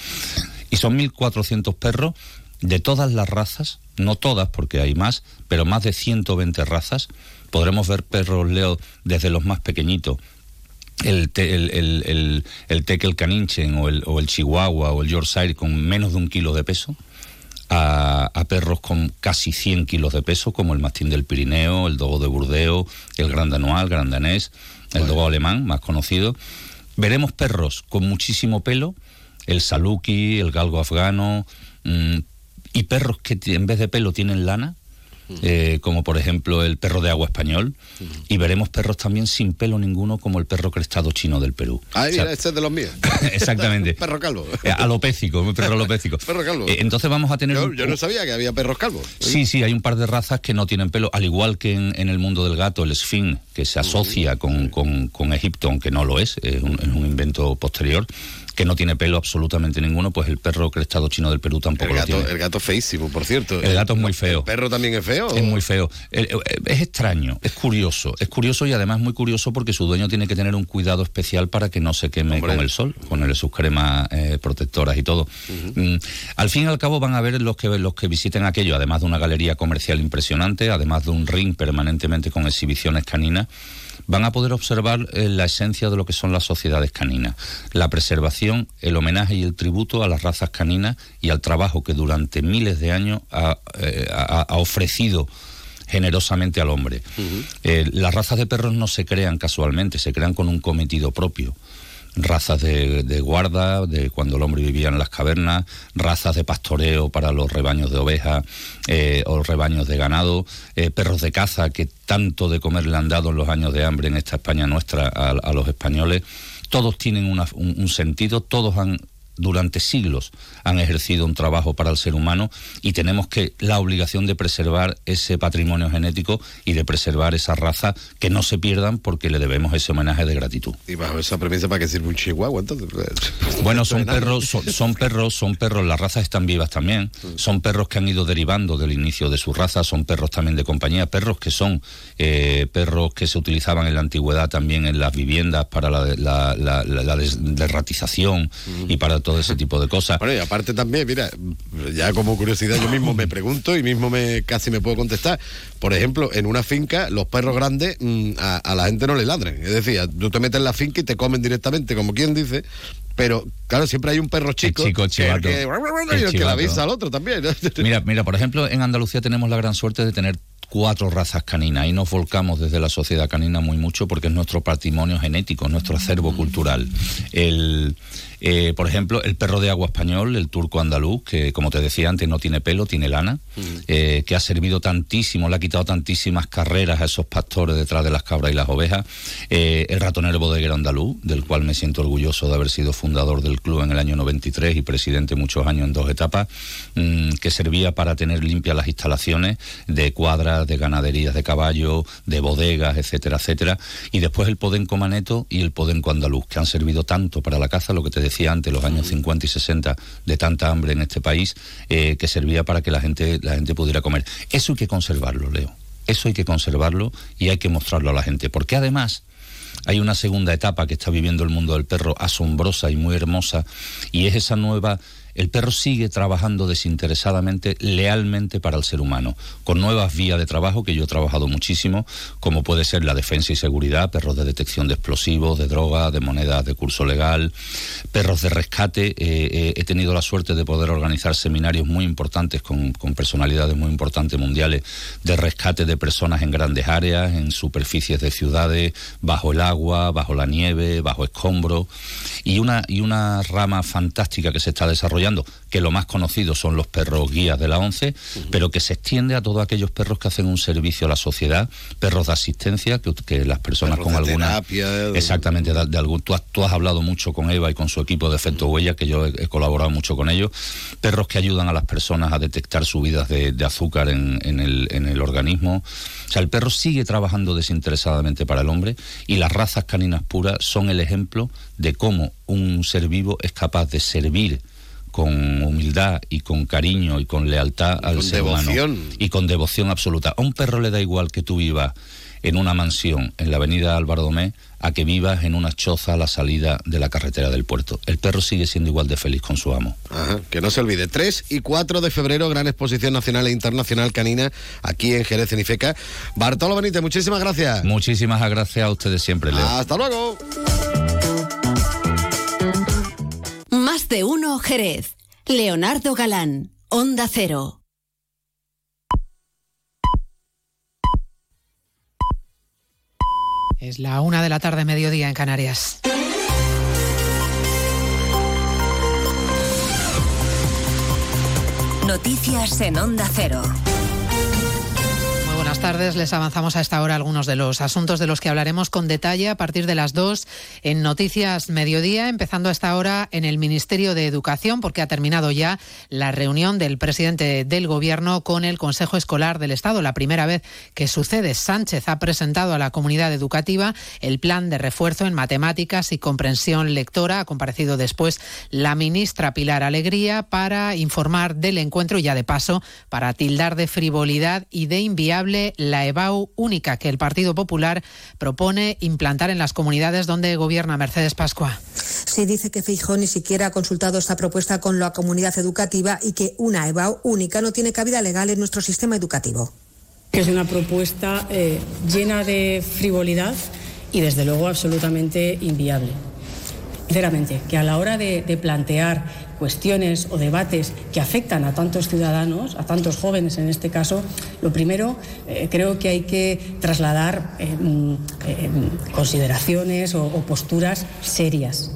Y son 1.400 perros de todas las razas, no todas porque hay más, pero más de 120 razas. Podremos ver perros leo desde los más pequeñitos, el, te- el, el, el, el Tekel Caninchen o el, o el Chihuahua o el Yorkshire con menos de un kilo de peso, a, perros con casi 100 kilos de peso, como el mastín del Pirineo, el dogo de Burdeo, el gran danual, gran danés, el dogo alemán, más conocido. Veremos perros con muchísimo pelo, el saluki, el galgo afgano, mm, y perros que en vez de pelo tienen lana, eh, como por ejemplo el perro de agua español, y veremos perros también sin pelo ninguno, como el perro crestado chino del Perú. Ay, O sea, mira, este es de los míos. [LAUGHS] Exactamente. [LAUGHS] perro calvo. Eh, alopécico, perro alopécico. [LAUGHS] Perro calvo. Eh, entonces vamos a tener... Yo, un- yo no sabía que había perros calvos. Sí, sí, hay un par de razas que no tienen pelo, al igual que en, en el mundo del gato, el Sphinx, que se asocia con, con- con Egipto, aunque no lo es, es un, es un invento posterior, que no tiene pelo absolutamente ninguno, pues el perro crestado chino del Perú tampoco El lo gato, tiene. el gato feísimo, por cierto. El gato es muy feo. ¿El perro también es feo? Es muy feo. El- el- Es extraño, es curioso. Es curioso y además muy curioso porque su dueño tiene que tener un cuidado especial para que no se queme con el sol, ponerle sus cremas eh, protectoras y todo. Mm, Al fin y al cabo van a ver los que, los que visiten aquello, además de una galería comercial impresionante, además de un ring permanentemente con exhibiciones caninas, van a poder observar eh, la esencia de lo que son las sociedades caninas, la preservación, el homenaje y el tributo a las razas caninas y al trabajo que durante miles de años ha, eh, ha- ha ofrecido generosamente al hombre. Eh, las razas de perros no se crean casualmente, se crean con un cometido propio. Razas de, guarda, de cuando el hombre vivía en las cavernas, razas de pastoreo para los rebaños de ovejas eh, o rebaños de ganado, eh, perros de caza que tanto de comer le han dado en los años de hambre en esta España nuestra a, los españoles. Todos tienen una- un, un sentido, todos han durante siglos han ejercido un trabajo para el ser humano y tenemos que la obligación de preservar ese patrimonio genético y de preservar esa raza que no se pierdan porque le debemos ese homenaje de gratitud. Y bajo esa premisa, ¿para qué sirve un chihuahua entonces? Bueno, son perros, son, son perros, son perros, las razas están vivas también, son perros que han ido derivando del inicio de su raza, son perros también de compañía, perros que son eh, perros que se utilizaban en la antigüedad también en las viviendas para la, la, la- la- des- derratización y para todo ese tipo de cosas. Bueno, y aparte también, mira, ya como curiosidad yo mismo me [COUGHS] pregunto y mismo me casi me puedo contestar. Por ejemplo, en una finca, los perros grandes mm, a, a la gente no le ladren. Es decir, tú te metes en la finca y te comen directamente, como quien dice. Pero, claro, siempre hay un perro chico, chico, chivato. que- El y el que le avisa al otro también. [LAUGHS] Mira, mira, por ejemplo, en Andalucía tenemos la gran suerte de tener cuatro razas caninas y nos volcamos desde la sociedad canina muy mucho porque es nuestro patrimonio genético, nuestro acervo cultural. El, eh, por ejemplo, el perro de agua español, el turco andaluz, que como te decía antes no tiene pelo, tiene lana, eh, que ha servido tantísimo, le ha quitado tantísimas carreras a esos pastores detrás de las cabras y las ovejas. Eh, el ratonero bodeguero andaluz, del cual me siento orgulloso de haber sido fundador del club en el año 93 y presidente muchos años en dos etapas, mm, que servía para tener limpias las instalaciones de cuadras, de ganaderías de caballo, de bodegas, etcétera, etcétera. Y después el podenco maneto y el podenco andaluz, que han servido tanto para la caza, lo que te decía antes, los años 50 y 60, de tanta hambre en este país, eh, que servía para que la gente, la gente pudiera comer. Eso hay que conservarlo, Leo. Eso hay que conservarlo y hay que mostrarlo a la gente. Porque además hay una segunda etapa que está viviendo el mundo del perro asombrosa y muy hermosa y es esa nueva el perro sigue trabajando desinteresadamente, lealmente para el ser humano, con nuevas vías de trabajo que yo he trabajado muchísimo, como puede ser la defensa y seguridad, perros de detección de explosivos, de drogas, de monedas de curso legal, perros de rescate. eh, eh, he tenido la suerte de poder organizar seminarios muy importantes con, con personalidades muy importantes mundiales de rescate de personas en grandes áreas, en superficies de ciudades, bajo el agua, bajo la nieve, bajo escombros, y una, y una rama fantástica que se está desarrollando desarrollando, que lo más conocido son los perros guías de la ONCE, pero que se extiende a todos aquellos perros que hacen un servicio a la sociedad, perros de asistencia, que, las personas con alguna... Exactamente, de, algún, tú has, hablado mucho con Eva y con su equipo de Efecto Huella, que yo he, colaborado mucho con ellos, perros que ayudan a las personas a detectar subidas de, de azúcar en, en, el, en el organismo. O sea, el perro sigue trabajando desinteresadamente para el hombre y las razas caninas puras son el ejemplo de cómo un ser vivo es capaz de servir con humildad y con cariño y con lealtad al ser humano y con devoción absoluta. A un perro le da igual que tú vivas en una mansión en la avenida Albardomé a que vivas en una choza a la salida de la carretera del puerto. El perro sigue siendo igual de feliz con su amo. que no se olvide, 3 y 4 de febrero, gran exposición nacional e internacional canina aquí en Jerez, en Ifeca. Bartolo Benítez, muchísimas gracias. Muchísimas gracias a ustedes siempre, Leo. Hasta luego. De uno, Jerez. Leonardo Galán, Onda Cero. Es la una de la tarde, mediodía en Canarias. Noticias en Onda Cero buenas tardes. Les avanzamos a esta hora algunos de los asuntos de los que hablaremos con detalle a partir de las dos en Noticias Mediodía, empezando a esta hora en el Ministerio de Educación, porque ha terminado ya la reunión del presidente del Gobierno con el Consejo Escolar del Estado. La primera vez que sucede, Sánchez ha presentado a la comunidad educativa el plan de refuerzo en matemáticas y comprensión lectora. Ha comparecido después la ministra Pilar Alegría para informar del encuentro y ya de paso para tildar de frivolidad y de inviable la EBAU única que el Partido Popular propone implantar en las comunidades donde gobierna Mercedes Pascua. Se dice que Feijó ni siquiera ha consultado esta propuesta con la comunidad educativa y que una EBAU única no tiene cabida legal en nuestro sistema educativo. Es una propuesta eh, llena de frivolidad y desde luego absolutamente inviable. Sinceramente, que a la hora de plantear cuestiones o debates que afectan a tantos ciudadanos, a tantos jóvenes en este caso, lo primero eh, creo que hay que trasladar eh, eh, consideraciones o posturas serias,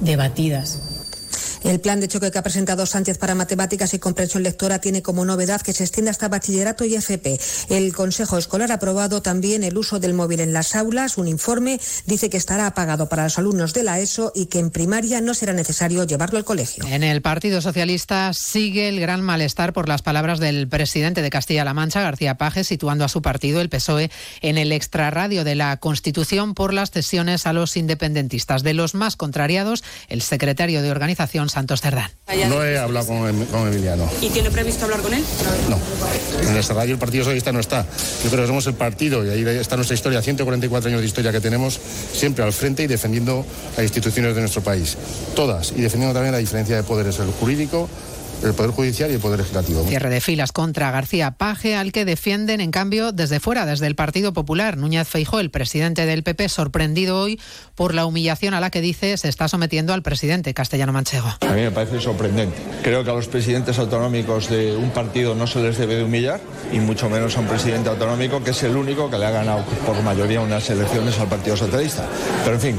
debatidas el plan de choque que ha presentado Sánchez para matemáticas y comprensión lectora tiene como novedad que se extiende hasta bachillerato y FP. El Consejo Escolar ha aprobado también el uso del móvil en las aulas. Un informe dice que estará apagado para los alumnos de la ESO y que en primaria no será necesario llevarlo al colegio. En el Partido Socialista sigue el gran malestar por las palabras del presidente de Castilla-La Mancha, García Paje, situando a su partido, el PSOE, en el extrarradio de la Constitución por las cesiones a los independentistas. De los más contrariados, el secretario de Organización Santos Cerdán. No he hablado con, Emiliano. ¿Y tiene previsto hablar con él? No. En nuestra radio el Partido Socialista no está. Yo creo que somos el partido, y ahí está nuestra historia, 144 años de historia que tenemos, siempre al frente y defendiendo las instituciones de nuestro país. Todas. Y defendiendo también la diferencia de poderes, el jurídico, el Poder Judicial y el Poder Legislativo. Cierre de filas contra García Paje, al que defienden, en cambio, desde fuera, desde el Partido Popular. Núñez Feijó, el presidente del PP, sorprendido hoy por la humillación a la que dice se está sometiendo al presidente castellano manchego. A mí me parece sorprendente. Creo que a los presidentes autonómicos de un partido no se les debe de humillar, y mucho menos a un presidente autonómico que es el único que le ha ganado por mayoría unas elecciones al Partido Socialista. Pero en fin,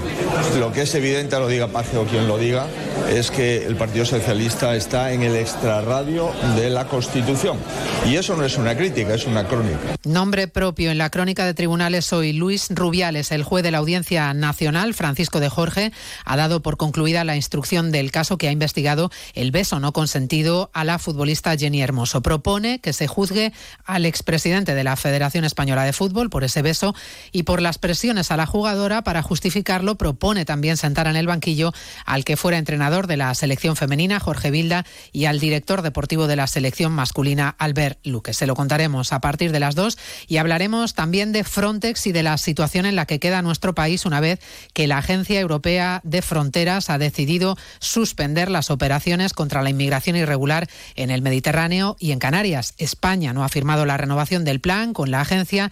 lo que es evidente, lo diga Paje o quien lo diga, es que el Partido Socialista está en el radio de la Constitución. Y eso no es una crítica, es una crónica. Nombre propio en la crónica de tribunales hoy, Luis Rubiales, el juez de la Audiencia Nacional, Francisco de Jorge, ha dado por concluida la instrucción del caso que ha investigado el beso no consentido a la futbolista Jenny Hermoso. Propone que se juzgue al expresidente de la Federación Española de Fútbol por ese beso y por las presiones a la jugadora para justificarlo. Propone también sentar en el banquillo al que fuera entrenador de la selección femenina, Jorge Vilda, y al director deportivo de la selección masculina, Albert Luque. Se lo contaremos a partir de las dos y hablaremos también de Frontex y de la situación en la que queda nuestro país una vez que la Agencia Europea de Fronteras ha decidido suspender las operaciones contra la inmigración irregular en el Mediterráneo y en Canarias. España no ha firmado la renovación del plan con la agencia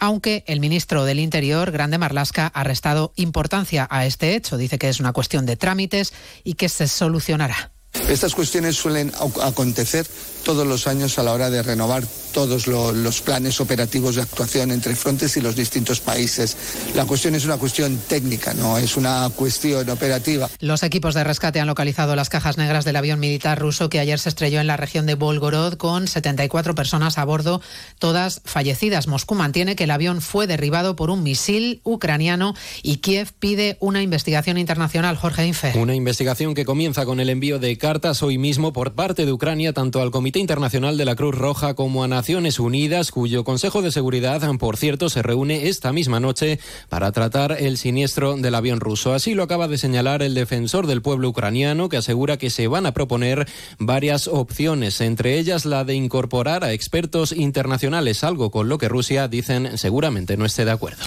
aunque el ministro del Interior, Grande Marlasca, ha restado importancia a este hecho. Dice que es una cuestión de trámites y que se solucionará. Estas cuestiones suelen acontecer todos los años a la hora de renovar todos lo- los planes operativos de actuación entre frontes y los distintos países. La cuestión es una cuestión técnica, no es una cuestión operativa. Los equipos de rescate han localizado las cajas negras del avión militar ruso que ayer se estrelló en la región de Volgorod con 74 personas a bordo, todas fallecidas. Moscú mantiene que el avión fue derribado por un misil ucraniano y Kiev pide una investigación internacional. Jorge Infe. Una investigación que comienza con el envío de cartas hoy mismo por parte de Ucrania tanto al Comité Internacional de la Cruz Roja como a Naciones Unidas, cuyo Consejo de Seguridad, por cierto, se reúne esta misma noche para tratar el siniestro del avión ruso. Así lo acaba de señalar el defensor del pueblo ucraniano, que asegura que se van a proponer varias opciones, entre ellas la de incorporar a expertos internacionales, algo con lo que Rusia, dicen, seguramente no esté de acuerdo.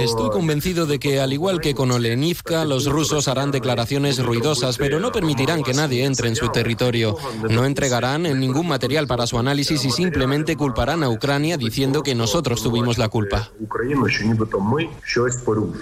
Estoy convencido de que, al igual que con Olenivka, los rusos harán declaraciones ruidosas, pero no permitirán que nadie entre en su territorio. No entregarán ningún material para su análisis y simplemente culparán a Ucrania diciendo que nosotros tuvimos la culpa.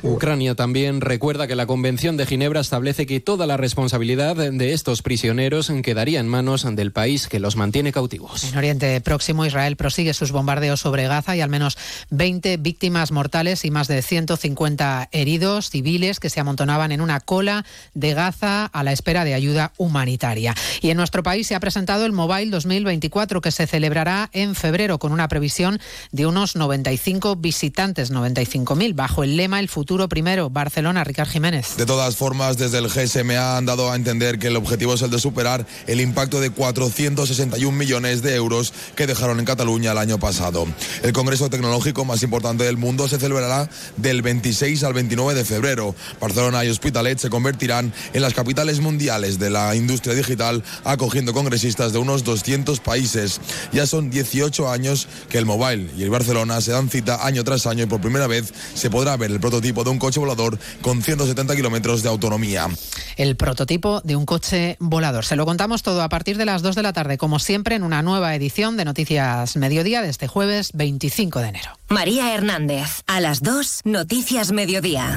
Ucrania también recuerda que la Convención de Ginebra establece que toda la responsabilidad de estos prisioneros quedaría en manos del país que los mantiene cautivos. En Oriente Próximo, Israel prosigue sus bombardeos sobre Gaza y al menos 20 víctimas mortales y más de 150 heridos civiles que se amontonaban en una cola de Gaza a la espera de ayuda humanitaria. Y en nuestro país se ha presentado el Mobile 2024 que se celebrará en febrero con una previsión de unos 95 visitantes, 95.000, bajo el lema El futuro primero, Barcelona, Ricard Jiménez. De todas formas, desde el GSMA han dado a entender que el objetivo es el de superar el impacto de 461 millones de euros que dejaron en Cataluña el año pasado. El Congreso Tecnológico más importante del mundo se celebrará del 26 al 29 de febrero. Barcelona y Hospitalet se convertirán en las capitales mundiales de la industria digital, acogiendo congresistas de unos 200 países. Ya son 18 años que el Mobile y el Barcelona se dan cita año tras año y por primera vez se podrá ver el prototipo de un coche volador con 170 kilómetros de autonomía. el prototipo de un coche volador. Se lo contamos todo a partir de las 2 de la tarde, como siempre, en una nueva edición de Noticias Mediodía de este jueves 25 de enero. María Hernández, a las 2, Noticias Mediodía.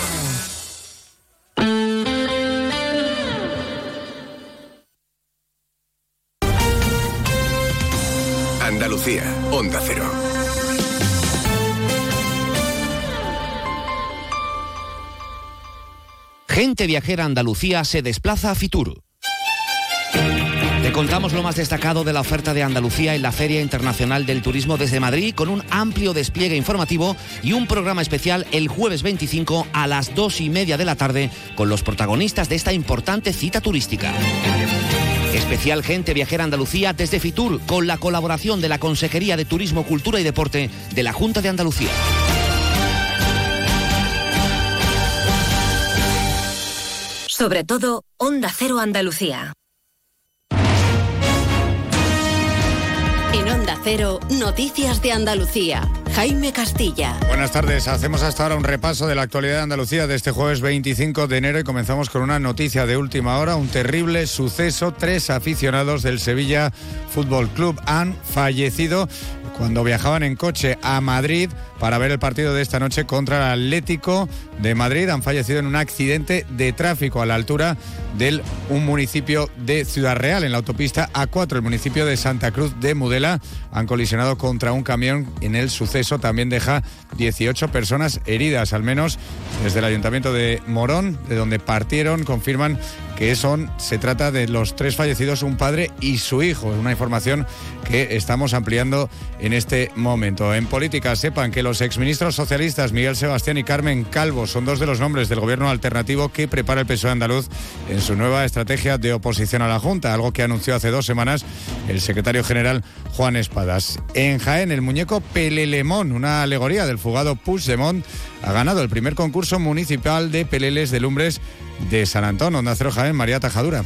Gente viajera Andalucía se desplaza a Fitur. Te contamos lo más destacado de la oferta de Andalucía en la Feria Internacional del Turismo desde Madrid con un amplio despliegue informativo y un programa especial el jueves 25 a las 2 y media de la tarde con los protagonistas de esta importante cita turística. Especial Gente Viajera Andalucía desde Fitur con la colaboración de la Consejería de Turismo, Cultura y Deporte de la Junta de Andalucía. Sobre todo, Onda Cero Andalucía. En Onda Cero, Noticias de Andalucía. Jaime Castilla. Buenas tardes, hacemos hasta ahora un repaso de la actualidad de Andalucía de este jueves 25 de enero y comenzamos con una noticia de última hora, un terrible suceso. Tres aficionados del Sevilla Fútbol Club han fallecido cuando viajaban en coche a Madrid para ver el partido de esta noche contra el Atlético de Madrid. Han fallecido en un accidente de tráfico a la altura del un municipio de Ciudad Real, en la autopista A4, el municipio de Santa Cruz de Mudela. Han colisionado contra un camión. En el suceso también deja 18 personas heridas, al menos desde el ayuntamiento de Morón, de donde partieron, confirman que son, se trata de los tres fallecidos, un padre y su hijo. Es una información que estamos ampliando en este momento. En política, sepan que los exministros socialistas Miguel Sebastián y Carmen Calvo son dos de los nombres del gobierno alternativo que prepara el PSOE andaluz en su nueva estrategia de oposición a la Junta, algo que anunció hace dos semanas el secretario general Juan Espadas. En Jaén, el muñeco Pelelemón, una alegoría del fugado Puigdemont, ha ganado el primer concurso municipal de peleles de lumbres de San Antón, Onda Cero Jaén, María Tajadura.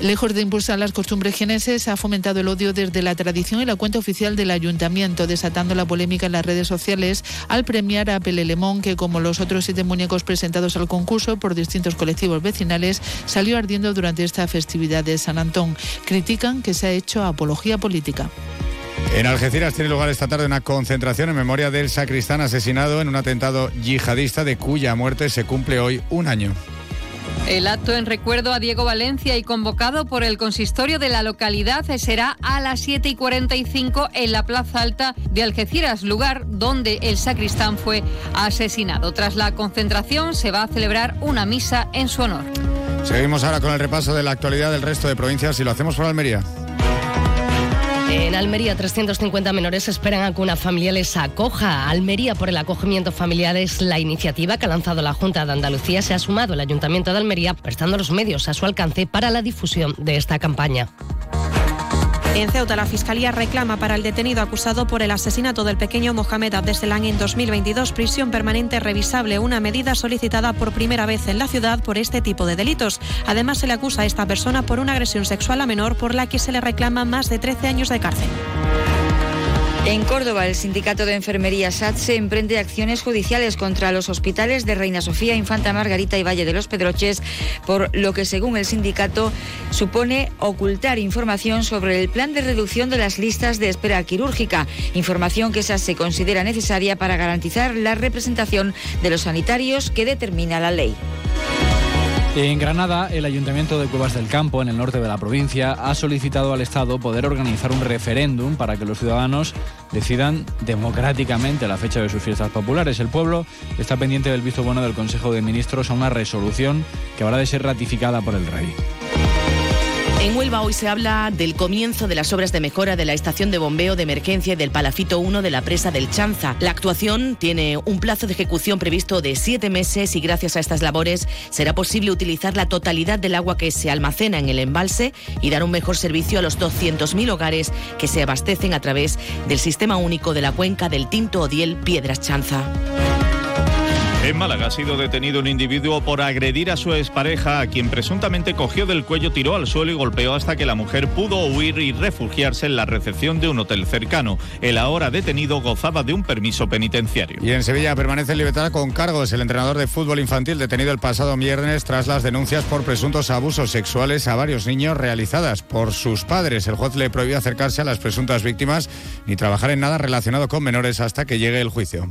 Lejos de impulsar las costumbres geneses, ha fomentado el odio desde la tradición y la cuenta oficial del ayuntamiento, desatando la polémica en las redes sociales al premiar a Pelelemón, que como los otros siete muñecos presentados al concurso por distintos colectivos vecinales, salió ardiendo durante esta festividad de San Antón. Critican que se ha hecho apología política. En Algeciras tiene lugar esta tarde una concentración en memoria del sacristán asesinado en un atentado yihadista de cuya muerte se cumple hoy un año. El acto en recuerdo a Diego Valencia y convocado por el consistorio de la localidad será a las 7 y 45 en la Plaza Alta de Algeciras, lugar donde el sacristán fue asesinado. Tras la concentración se va a celebrar una misa en su honor. Seguimos ahora con el repaso de la actualidad del resto de provincias y lo hacemos por Almería. En Almería, 350 menores esperan a que una familia les acoja. Almería por el acogimiento familiar es la iniciativa que ha lanzado la Junta de Andalucía. Se ha sumado el Ayuntamiento de Almería prestando los medios a su alcance para la difusión de esta campaña. En Ceuta, la Fiscalía reclama para el detenido acusado por el asesinato del pequeño Mohamed Abdesselán en 2022 prisión permanente revisable, una medida solicitada por primera vez en la ciudad por este tipo de delitos. Además, se le acusa a esta persona por una agresión sexual a menor por la que se le reclama más de 13 años de cárcel. En Córdoba, el sindicato de enfermería SATSE emprende acciones judiciales contra los hospitales de Reina Sofía, Infanta Margarita y Valle de los Pedroches, por lo que, según el sindicato, supone ocultar información sobre el plan de reducción de las listas de espera quirúrgica, información que SATSE considera necesaria para garantizar la representación de los sanitarios que determina la ley. En Granada, el Ayuntamiento de Cuevas del Campo, en el norte de la provincia, ha solicitado al Estado poder organizar un referéndum para que los ciudadanos decidan democráticamente la fecha de sus fiestas populares. El pueblo está pendiente del visto bueno del Consejo de Ministros a una resolución que habrá de ser ratificada por el Rey. En Huelva hoy se habla del comienzo de las obras de mejora de la estación de bombeo de emergencia y del Palafito 1 de la presa del Chanza. La actuación tiene un plazo de ejecución previsto de siete meses y gracias a estas labores será posible utilizar la totalidad del agua que se almacena en el embalse y dar un mejor servicio a los 200.000 hogares que se abastecen a través del sistema único de la cuenca del Tinto Odiel Piedras Chanza. En Málaga ha sido detenido un individuo por agredir a su expareja, a quien presuntamente cogió del cuello, tiró al suelo y golpeó hasta que la mujer pudo huir y refugiarse en la recepción de un hotel cercano. El ahora detenido gozaba de un permiso penitenciario. Y en Sevilla permanece en libertad con cargos el entrenador de fútbol infantil detenido el pasado viernes tras las denuncias por presuntos abusos sexuales a varios niños realizadas por sus padres. El juez le prohibió acercarse a las presuntas víctimas ni trabajar en nada relacionado con menores hasta que llegue el juicio.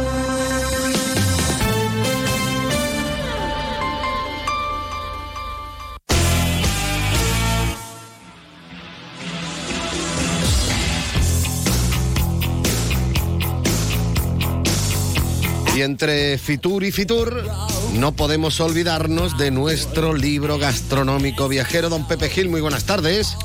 Y entre Fitur y Fitur no podemos olvidarnos de nuestro libro gastronómico viajero. Don Pepe Gil, muy buenas tardes.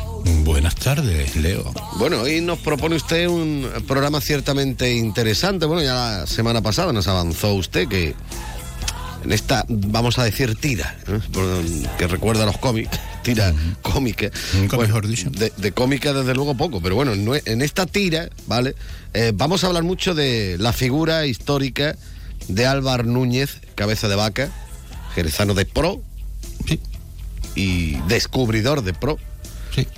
Buenas tardes, Leo. Bueno, hoy nos propone usted un programa ciertamente interesante. Bueno, ya la semana pasada nos avanzó usted que en esta, vamos a decir, tira, ¿eh? que recuerda a los cómics, [LAUGHS] tira cómica. Bueno, de, de, cómica desde luego poco, pero bueno, en esta tira, ¿vale? Eh, vamos a hablar mucho de la figura histórica de Álvar Núñez, cabeza de vaca, jerezano de pro y descubridor de pro. Sí.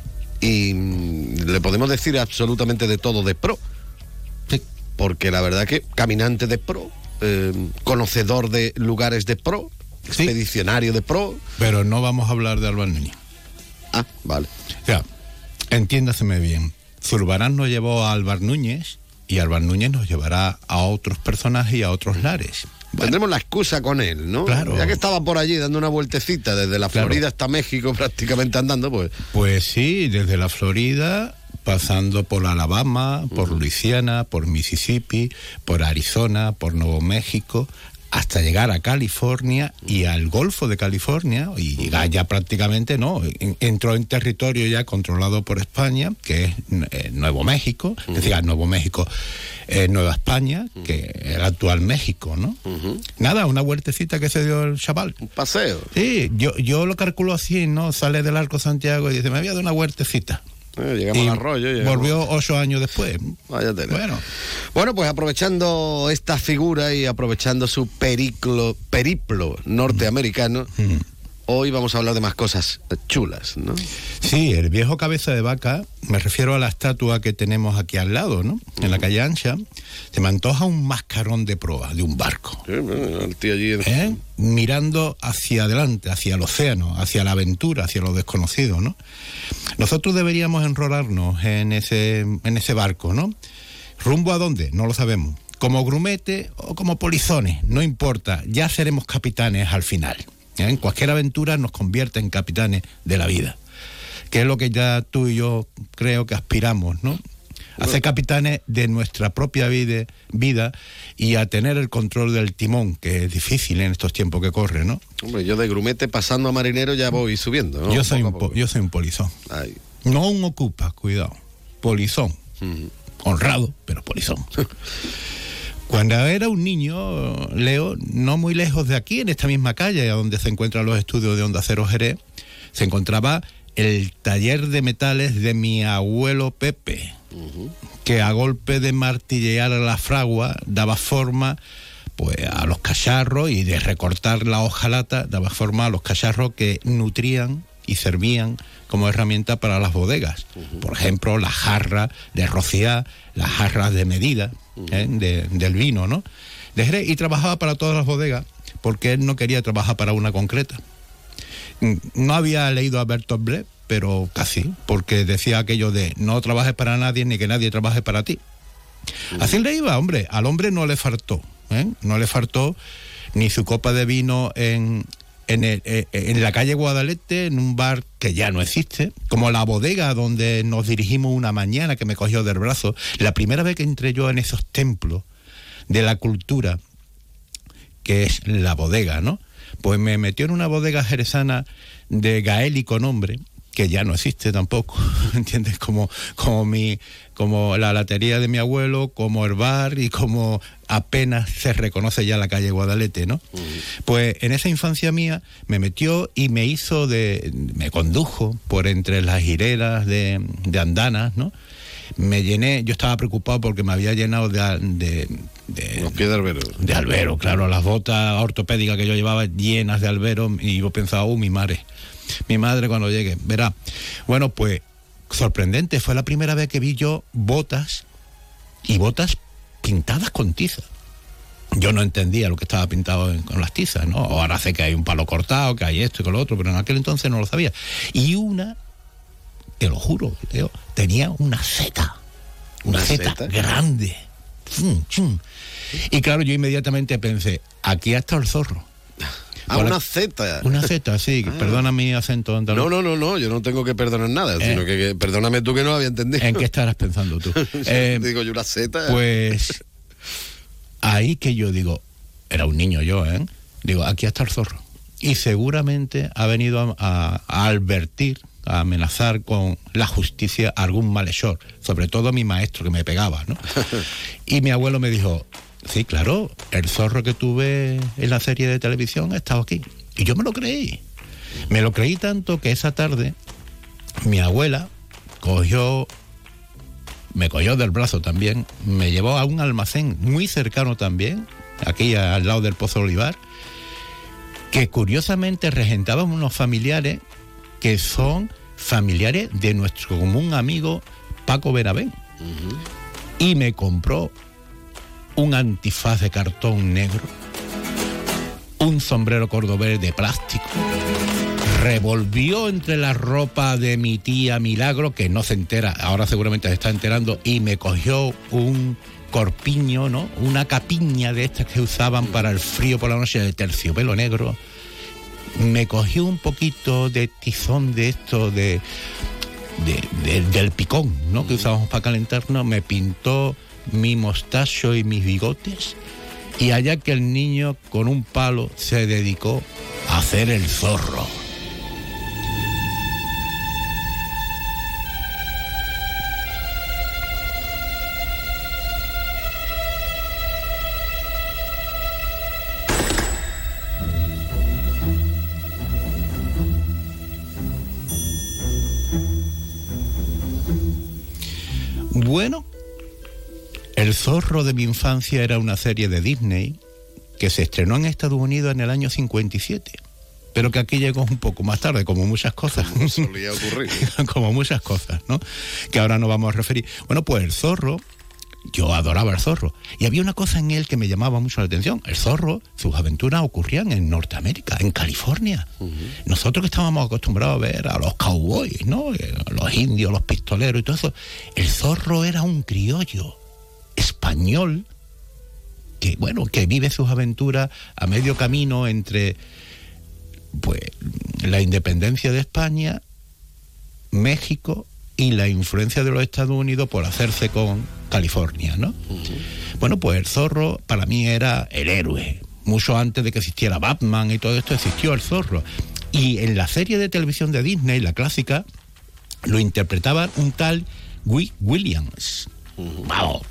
Y le podemos decir absolutamente de todo de pro. Sí. Porque la verdad que caminante de pro, eh, conocedor de lugares de pro, expedicionario de pro. Pero no vamos a hablar de Álvar Núñez. Ah, vale. Ya, entiéndaseme bien. Zurbarán nos llevó a Álvar Núñez y Álvar Núñez nos llevará a otros personajes y a otros lares. Tendremos la excusa con él, ¿no? Claro. Ya que estaba por allí dando una vueltecita desde la Claro. Florida hasta México [LAUGHS] prácticamente andando, pues Pues sí, desde la Florida, pasando por Alabama, por Luisiana, por Mississippi, por Arizona, por Nuevo México, hasta llegar a California y al Golfo de California, y llegar ya prácticamente, ¿no? En- Entró en territorio ya controlado por España, que es eh, Nuevo México, es decir, Nuevo México, eh, Nueva España, que es el actual México, ¿no? Nada, una vueltecita que se dio el chaval. un paseo. Sí, yo, yo lo calculo así, ¿no? Sale del Arco Santiago y dice, me había dado una huertecita. Eh, llegamos Y al arroyo. llegamos- Volvió ocho años después. Vaya tela. Bueno, Bueno, pues aprovechando esta figura y aprovechando su periclo, periplo norteamericano, hoy vamos a hablar de más cosas chulas, ¿no? sí, el viejo cabeza de vaca, me refiero a la estatua que tenemos aquí al lado, ¿no? En la calle Ancha, se me antoja un mascarón de proa de un barco. Sí, bueno, el tío allí en- ¿eh? mirando hacia adelante, hacia el océano, hacia la aventura, hacia lo desconocido, ¿no? Nosotros deberíamos enrolarnos en ese, en ese barco, ¿no? ¿Rumbo a dónde? No lo sabemos. Como grumete o como polizones, no importa, ya seremos capitanes al final. ¿Eh? En cualquier aventura nos convierte en capitanes de la vida, que es lo que ya tú y yo creo que aspiramos, ¿no? A ser capitanes de nuestra propia vida, vida y a tener el control del timón, que es difícil en estos tiempos que corren, ¿no? Hombre, yo de grumete pasando a marinero ya voy subiendo, ¿no? yo, soy Poco un a po- poco. yo soy un polizón. Ay. No un ocupa, cuidado. Polizón. Honrado, pero polizón. [LAUGHS] Cuando era un niño, Leo, no muy lejos de aquí, en esta misma calle, a donde se encuentran los estudios de Onda Cero Jerez, se encontraba el taller de metales de mi abuelo Pepe, que a golpe de martillear la fragua daba forma pues a los cacharros y de recortar la hojalata daba forma a los cacharros que nutrían y servían como herramienta para las bodegas. Por ejemplo, la jarra de rociar, las jarras de medida ¿eh? de- del vino, ¿no? De Jerez, y trabajaba para todas las bodegas porque él no quería trabajar para una concreta. Mm, No había leído a Bertolt Brecht, pero casi, porque decía aquello de no trabajes para nadie ni que nadie trabaje para ti. Así le iba, hombre. Al hombre no le faltó, ¿eh? no le faltó ni su copa de vino en, en, el- eh, en la calle Guadalete, en un bar que ya no existe, como la bodega donde nos dirigimos una mañana que me cogió del brazo. La primera vez que entré yo en esos templos de la cultura, que es la bodega, ¿no? Pues me metió en una bodega jerezana de gaélico nombre, que ya no existe tampoco, [LAUGHS] ¿entiendes? Como, como, mi, como la latería de mi abuelo, como el bar y como apenas se reconoce ya la calle Guadalete, ¿no? Pues en esa infancia mía me metió y me hizo de, me condujo por entre las hileras de, de andanas, ¿no? Me llené, yo estaba preocupado porque me había llenado de, de- Los pies de albero. de albero, claro, las botas ortopédicas que yo llevaba llenas de albero y yo pensaba, uh, mi madre, mi madre cuando llegue, verá. Bueno, pues sorprendente, fue la primera vez que vi yo botas y botas pintadas con tiza. Yo no entendía lo que estaba pintado en- con las tizas, ¿no? Ahora sé que hay un palo cortado, que hay esto y que lo otro, pero en aquel entonces no lo sabía. Y una, te lo juro, Leo, tenía una zeta, una ¿Una seta? grande. Chum, chum. Y claro, yo inmediatamente pensé, aquí está el zorro. Ah, una Z. Una zeta, sí, Ah. perdona mi acento andaluz. No, no, no, no, yo no tengo que perdonar nada, Eh. sino que, que perdóname tú que no lo había entendido. ¿En qué estarás pensando tú? [LAUGHS] Eh, Digo yo una Z. Pues ahí que yo digo, era un niño yo, ¿eh? Digo, aquí está el zorro. Y seguramente ha venido a, a- a advertir, a amenazar con la justicia a algún malhechor, sobre todo a mi maestro que me pegaba, ¿no? [LAUGHS] Y mi abuelo me dijo, sí, claro, el zorro que tuve en la serie de televisión ha estado aquí. Y yo me lo creí. Me lo creí tanto que esa tarde mi abuela cogió me cogió del brazo también, me llevó a un almacén muy cercano también, aquí al lado del Pozo Olivar, que curiosamente regentaban unos familiares que son familiares de nuestro común amigo Paco Benavén. Y me compró un antifaz de cartón negro, un sombrero cordobés de plástico, revolvió entre la ropa de mi tía Milagro, que no se entera, ahora seguramente se está enterando, y me cogió un corpiño, ¿no? Una capiña de estas que usaban para el frío por la noche de terciopelo negro. Me cogió un poquito de tizón de esto de, de- de- del picón, ¿no? Que usábamos para calentarnos, me pintó mi mostacho y mis bigotes. Y allá que el niño con un palo se dedicó a hacer el zorro. Bueno, El zorro de mi infancia era una serie de Disney que se estrenó en Estados Unidos en el año 57, pero que aquí llegó un poco más tarde, como muchas cosas. Solía ocurrir. [LAUGHS] como muchas cosas, ¿no? Que ahora no vamos a referir. Bueno, pues el zorro, yo adoraba el zorro. Y había una cosa en él que me llamaba mucho la atención. El zorro, sus aventuras ocurrían en Norteamérica, en California. Nosotros que estábamos acostumbrados a ver a los cowboys, ¿no? Eh, Los indios, los pistoleros y todo eso. El zorro era un criollo español que, bueno, que vive sus aventuras a medio camino entre pues la independencia de España, México y la influencia de los Estados Unidos por hacerse con California, ¿no? Bueno, pues el zorro para mí era el héroe. Mucho antes de que existiera Batman y todo esto existió el zorro. Y en la serie de televisión de Disney, la clásica, lo interpretaba un tal Williams. Vamos,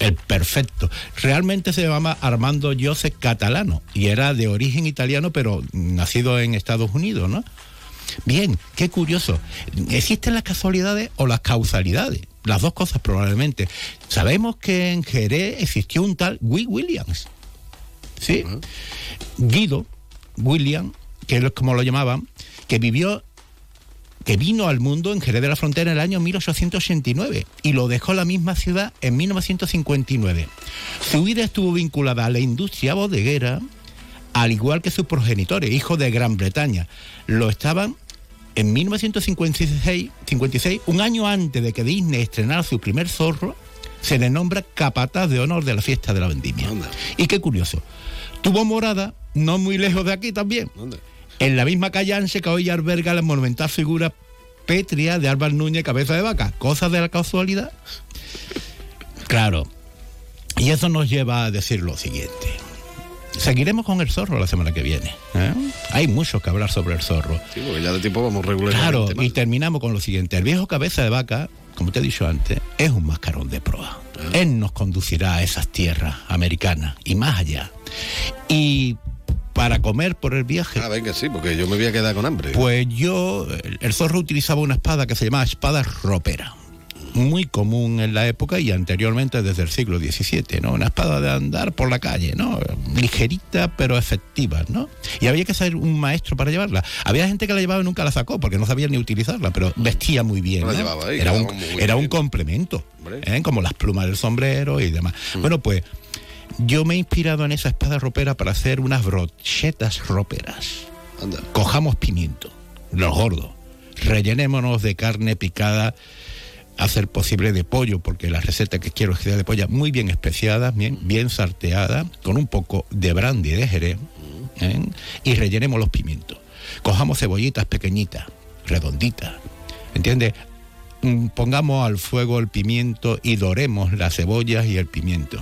el perfecto. Realmente se llamaba Armando Joseph Catalano y era de origen italiano, pero nacido en Estados Unidos, ¿no? Bien, qué curioso. ¿Existen las casualidades o las causalidades? Las dos cosas probablemente. Sabemos que en Jerez existió un tal Guy Williams. ¿Sí? Guido William, que es como lo llamaban, que vivió que vino al mundo en Jerez de la Frontera en el año 1889 y lo dejó la misma ciudad en 1959. Su vida estuvo vinculada a la industria bodeguera, al igual que sus progenitores, hijos de Gran Bretaña. Lo estaban en 1956, 56, un año antes de que Disney estrenara su primer zorro, se le nombra capataz de honor de la fiesta de la vendimia. Y qué curioso, tuvo morada no muy lejos de aquí también. En la misma calle Anse que hoy alberga la monumental figura pétrea de Álvaro Núñez Cabeza de Vaca. Cosas de la casualidad. Claro. Y eso nos lleva a decir lo siguiente. Seguiremos con el zorro la semana que viene. ¿eh? Hay mucho que hablar sobre el zorro. Sí, porque ya de tiempo vamos regularmente. Claro, mal. y terminamos con lo siguiente. El viejo cabeza de vaca, como te he dicho antes, es un mascarón de proa. Él nos conducirá a esas tierras americanas y más allá. Y para comer por el viaje. Ah, venga, sí, porque yo me voy a quedar con hambre. Pues yo, el zorro utilizaba una espada que se llamaba espada ropera. Muy común en la época y anteriormente desde el siglo XVII, ¿no? Una espada de andar por la calle, ¿no? Ligerita pero efectiva, ¿no? Y había que ser un maestro para llevarla. Había gente que la llevaba y nunca la sacó porque no sabía ni utilizarla, pero vestía muy bien. No llevaba ahí, era un, era un complemento, ¿eh? como las plumas del sombrero y demás. Bueno, pues yo me he inspirado en esa espada ropera para hacer unas brochetas roperas. Cojamos pimiento, los gordos, rellenémonos de carne picada, a ser posible de pollo, porque la receta que quiero es que sea de pollo muy bien especiada, bien, bien sarteada, con un poco de brandy de jerez, ¿eh? y rellenemos los pimientos. Cojamos cebollitas pequeñitas, redonditas, ¿entiendes? Mm, Pongamos al fuego el pimiento y doremos las cebollas y el pimiento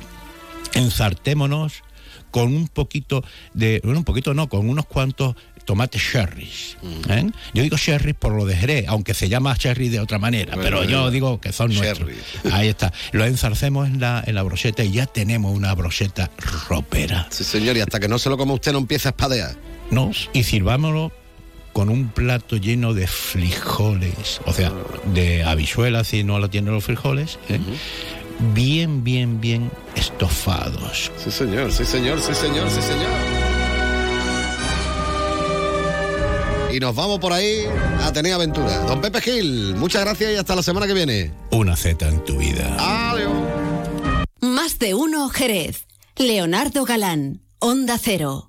ensartémonos con un poquito de, bueno, un poquito no, con unos cuantos tomates cherries. ¿eh? Yo digo cherries por lo de Jerez, aunque se llama cherry de otra manera, Bueno, pero yo bueno. digo que son nuestros. Cherry. [LAUGHS] Ahí está. Lo enzarcemos en la, en la brocheta y ya tenemos una brocheta ropera. Sí, señor, y hasta que no se lo coma usted no empieza a espadear. ¿no? Y sirvámoslo con un plato lleno de frijoles, o sea, de habichuelas si no la tienen los frijoles, ¿eh? bien, bien, bien estofados. Sí, señor, sí, señor, sí, señor, sí, señor. Y nos vamos por ahí a tener aventura. Don Pepe Gil, muchas gracias y hasta la semana que viene. Una Z en tu vida. Adiós. Más de uno Jerez. Leonardo Galán, Onda Cero.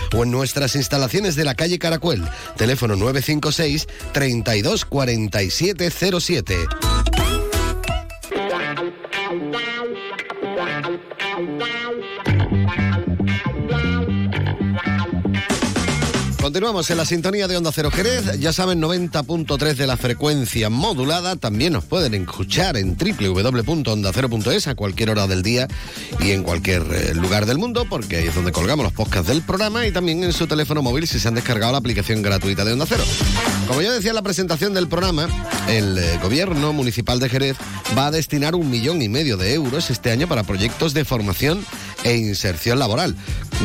o en nuestras instalaciones de la calle Caracuel. Teléfono 956 32 47 Continuamos en la sintonía de Onda Cero Jerez. Ya saben, 90.3 de la frecuencia modulada. También nos pueden escuchar en www.ondacero.es a cualquier hora del día y en cualquier eh, lugar del mundo, porque ahí es donde colgamos los podcasts del programa y también en su teléfono móvil si se han descargado la aplicación gratuita de Onda Cero. Como yo decía en la presentación del programa, el eh, gobierno municipal de Jerez va a destinar un millón y medio de euros este año para proyectos de formación e inserción laboral.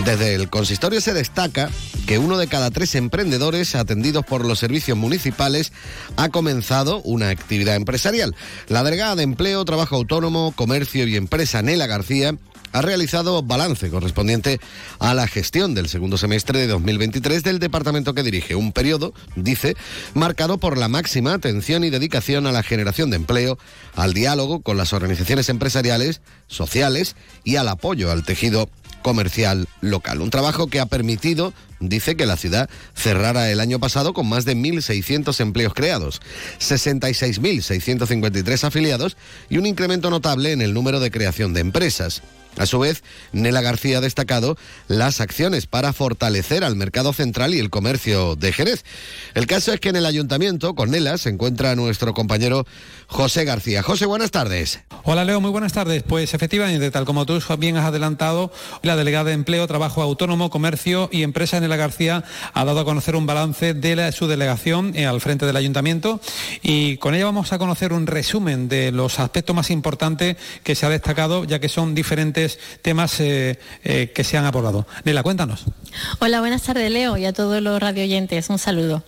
Desde el consistorio se destaca que uno de cada tres emprendedores atendidos por los servicios municipales ha comenzado una actividad empresarial. La delegada de Empleo, Trabajo Autónomo, Comercio y Empresa, Nela García, ha realizado balance correspondiente a la gestión del segundo semestre de 2023 del departamento que dirige. Un periodo, dice, marcado por la máxima atención y dedicación a la generación de empleo, al diálogo con las organizaciones empresariales, sociales y al apoyo al tejido comercial local. Un trabajo que ha permitido, dice, que la ciudad cerrara el año pasado con más de 1.600 empleos creados, 66.653 afiliados y un incremento notable en el número de creación de empresas. A su vez, Nela García ha destacado las acciones para fortalecer al mercado central y el comercio de Jerez. El caso es que en el ayuntamiento, con Nela, se encuentra nuestro compañero José García. José, buenas tardes. Hola Leo, muy buenas tardes. Pues efectivamente, tal como tú bien has adelantado, la delegada de Empleo, Trabajo Autónomo, Comercio y Empresa Nela García ha dado a conocer un balance de su delegación eh, al frente del ayuntamiento y con ella vamos a conocer un resumen de los aspectos más importantes que se ha destacado, ya que son diferentes temas eh, eh, que se han abordado. Nela, cuéntanos. Hola, buenas tardes, Leo, y a todos los radioyentes. Un saludo.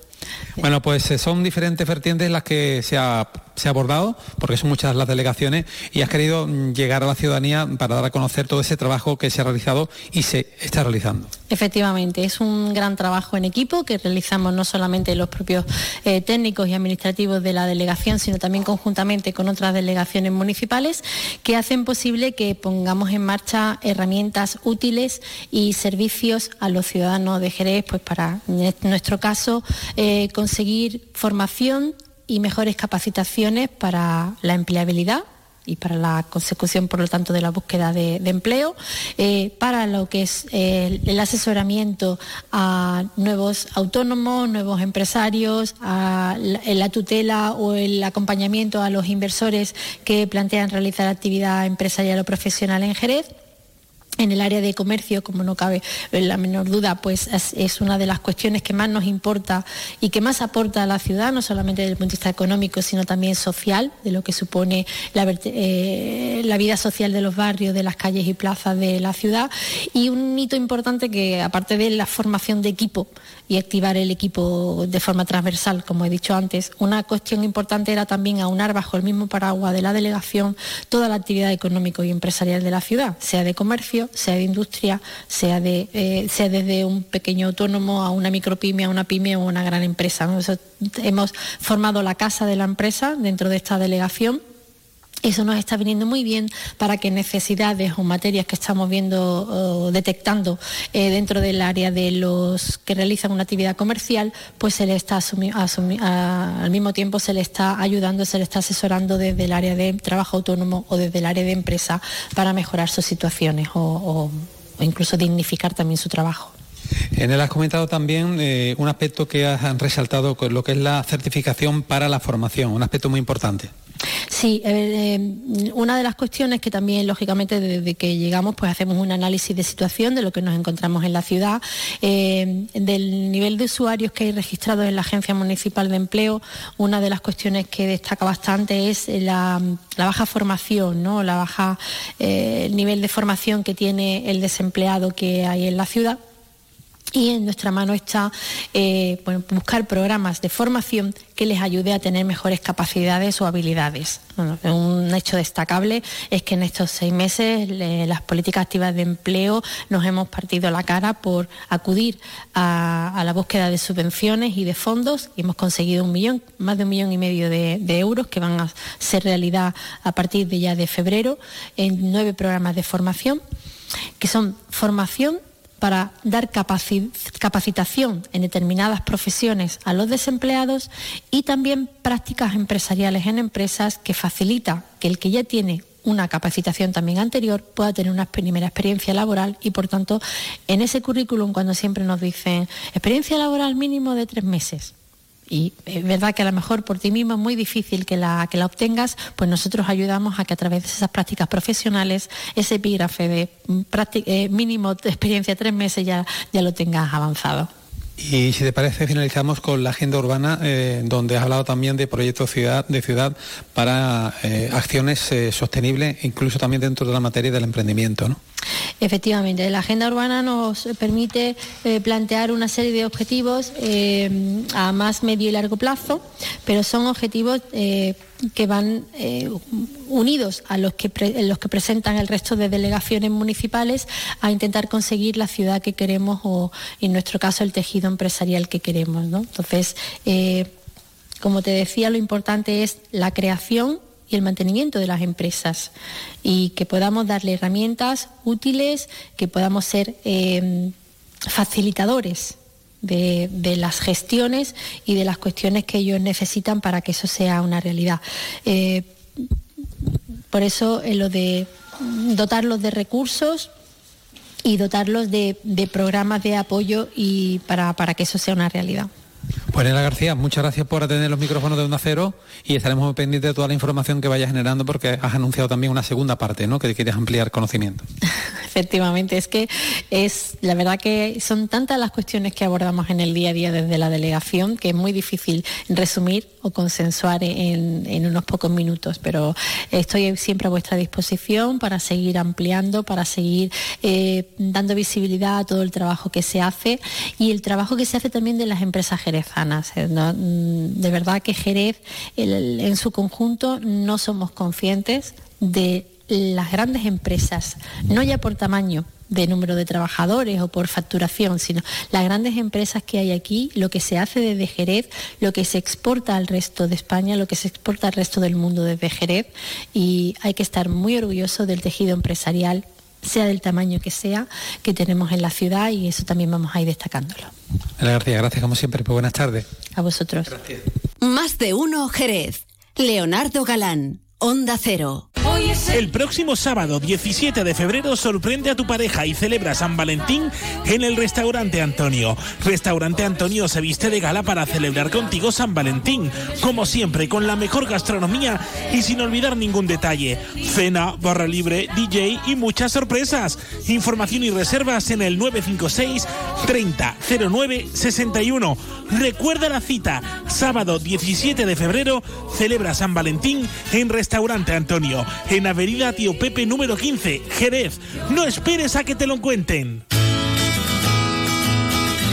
Bueno, pues eh, son diferentes vertientes las que se ha, se ha, abordado, porque son muchas las delegaciones, y has querido mm, llegar a la ciudadanía para dar a conocer todo ese trabajo que se ha realizado y se está realizando. Efectivamente, es un gran trabajo en equipo que realizamos no solamente los propios eh, técnicos y administrativos de la delegación, sino también conjuntamente con otras delegaciones municipales que hacen posible que pongamos en marcha herramientas útiles y servicios a los ciudadanos de Jerez, pues para en nuestro caso eh, conseguir formación y mejores capacitaciones para la empleabilidad y para la consecución, por lo tanto, de la búsqueda de, empleo, eh, para lo que es el asesoramiento a nuevos autónomos, nuevos empresarios, a la, tutela o el acompañamiento a los inversores que plantean realizar actividad empresarial o profesional en Jerez en el área de comercio, como no cabe la menor duda, pues es, una de las cuestiones que más nos importa y que más aporta a la ciudad, no solamente desde el punto de vista económico, sino también social, de lo que supone la, eh, la vida social de los barrios, de las calles y plazas de la ciudad. Y un hito importante que, aparte de la formación de equipo y activar el equipo de forma transversal, como he dicho antes, una cuestión importante era también aunar bajo el mismo paraguas de la delegación toda la actividad económica y empresarial de la ciudad, sea de comercio, sea de industria, sea, de, eh, sea desde un pequeño autónomo a una micropyme, a una pyme o una gran empresa. hemos formado la casa de la empresa dentro de esta delegación eso nos está viniendo muy bien para que necesidades o materias que estamos viendo o detectando eh, dentro del área de los que realizan una actividad comercial, pues se le está al mismo tiempo se le está ayudando, se le está asesorando desde el área de trabajo autónomo o desde el área de empresa para mejorar sus situaciones o, incluso dignificar también su trabajo. En él has comentado también eh, un aspecto que han resaltado, lo que es la certificación para la formación, un aspecto muy importante. Sí, eh, eh, una de las cuestiones que también, lógicamente, desde que llegamos, pues hacemos un análisis de situación de lo que nos encontramos en la ciudad, eh, del nivel de usuarios que hay registrados en la Agencia Municipal de Empleo. Una de las cuestiones que destaca bastante es la, baja formación, ¿no? la baja nivel de formación que tiene el desempleado que hay en la ciudad y en nuestra mano está eh, buscar programas de formación que les ayude a tener mejores capacidades o habilidades. Un hecho destacable es que en estos seis meses las políticas activas de empleo nos hemos partido la cara por acudir a, la búsqueda de subvenciones y de fondos y hemos conseguido un millón, más de un millón y medio de euros que van a ser realidad a partir de ya de febrero en nueve programas de formación que son formación para dar capaci- capacitación en determinadas profesiones a los desempleados y también prácticas empresariales en empresas que facilita que el que ya tiene una capacitación también anterior pueda tener una primera experiencia laboral y por tanto en ese currículum cuando siempre nos dicen experiencia laboral mínimo de tres meses y es verdad que a lo mejor por ti mismo es muy difícil que la, que la obtengas, pues nosotros ayudamos a que a través de esas prácticas profesionales, ese epígrafe de mm, prácti- eh, mínimo de experiencia tres meses ya, ya lo tengas avanzado. Y si te parece, finalizamos con la agenda urbana, eh, donde has hablado también de proyectos de ciudad para eh, acciones eh, sostenibles, incluso también dentro de la materia del emprendimiento. ¿no? Efectivamente, la agenda urbana nos permite plantear una serie de objetivos a más medio y largo plazo, pero son objetivos que van eh, unidos a los que, pre- los que presentan el resto de delegaciones municipales a intentar conseguir la ciudad que queremos o, en nuestro caso, el tejido empresarial que queremos. ¿no? Entonces, eh, como te decía, lo importante es la creación y el mantenimiento de las empresas y que podamos darle herramientas útiles, que podamos ser eh, facilitadores de, las gestiones y de las cuestiones que ellos necesitan para que eso sea una realidad. Eh, por eso en lo de dotarlos de recursos y dotarlos de, programas de apoyo y para, para que eso sea una realidad. Pues García, muchas gracias por atender los micrófonos de Onda Cero y estaremos pendientes de toda la información que vaya generando porque has anunciado también una segunda parte, ¿no? Que quieres ampliar conocimiento. [LAUGHS] Efectivamente, es que es la verdad que son tantas las cuestiones que abordamos en el día a día desde la delegación que es muy difícil resumir o consensuar en, en unos pocos minutos, pero estoy siempre a vuestra disposición para seguir ampliando, para seguir eh, dando visibilidad a todo el trabajo que se hace y el trabajo que se hace también de las empresas jerezanas. Eh, mm, De verdad que Jerez el- en su conjunto no somos conscientes de las grandes empresas, no ya por tamaño de número de trabajadores o por facturación, sino las grandes empresas que hay aquí, lo que se hace desde Jerez, lo que se exporta al resto de España, lo que se exporta al resto del mundo desde Jerez y hay que estar muy orgulloso del tejido empresarial sea del tamaño que sea, que tenemos en la ciudad y eso también vamos a ir destacándolo. Nela García, gracias como siempre, pues buenas tardes. A vosotros. Más de uno Jerez. Leonardo Galán, Onda Cero. El próximo sábado 17 de febrero sorprende a tu pareja y celebra San Valentín en el restaurante Antonio. Restaurante Antonio se viste de gala para celebrar contigo San Valentín, como siempre con la mejor gastronomía y sin olvidar ningún detalle. Cena, barra libre, DJ y muchas sorpresas. Información y reservas en el 956 30 09 61. Recuerda la cita, sábado 17 de febrero, celebra San Valentín en Restaurante Antonio, en Avenida Tío Pepe número 15, Jerez. No esperes a que te lo cuenten.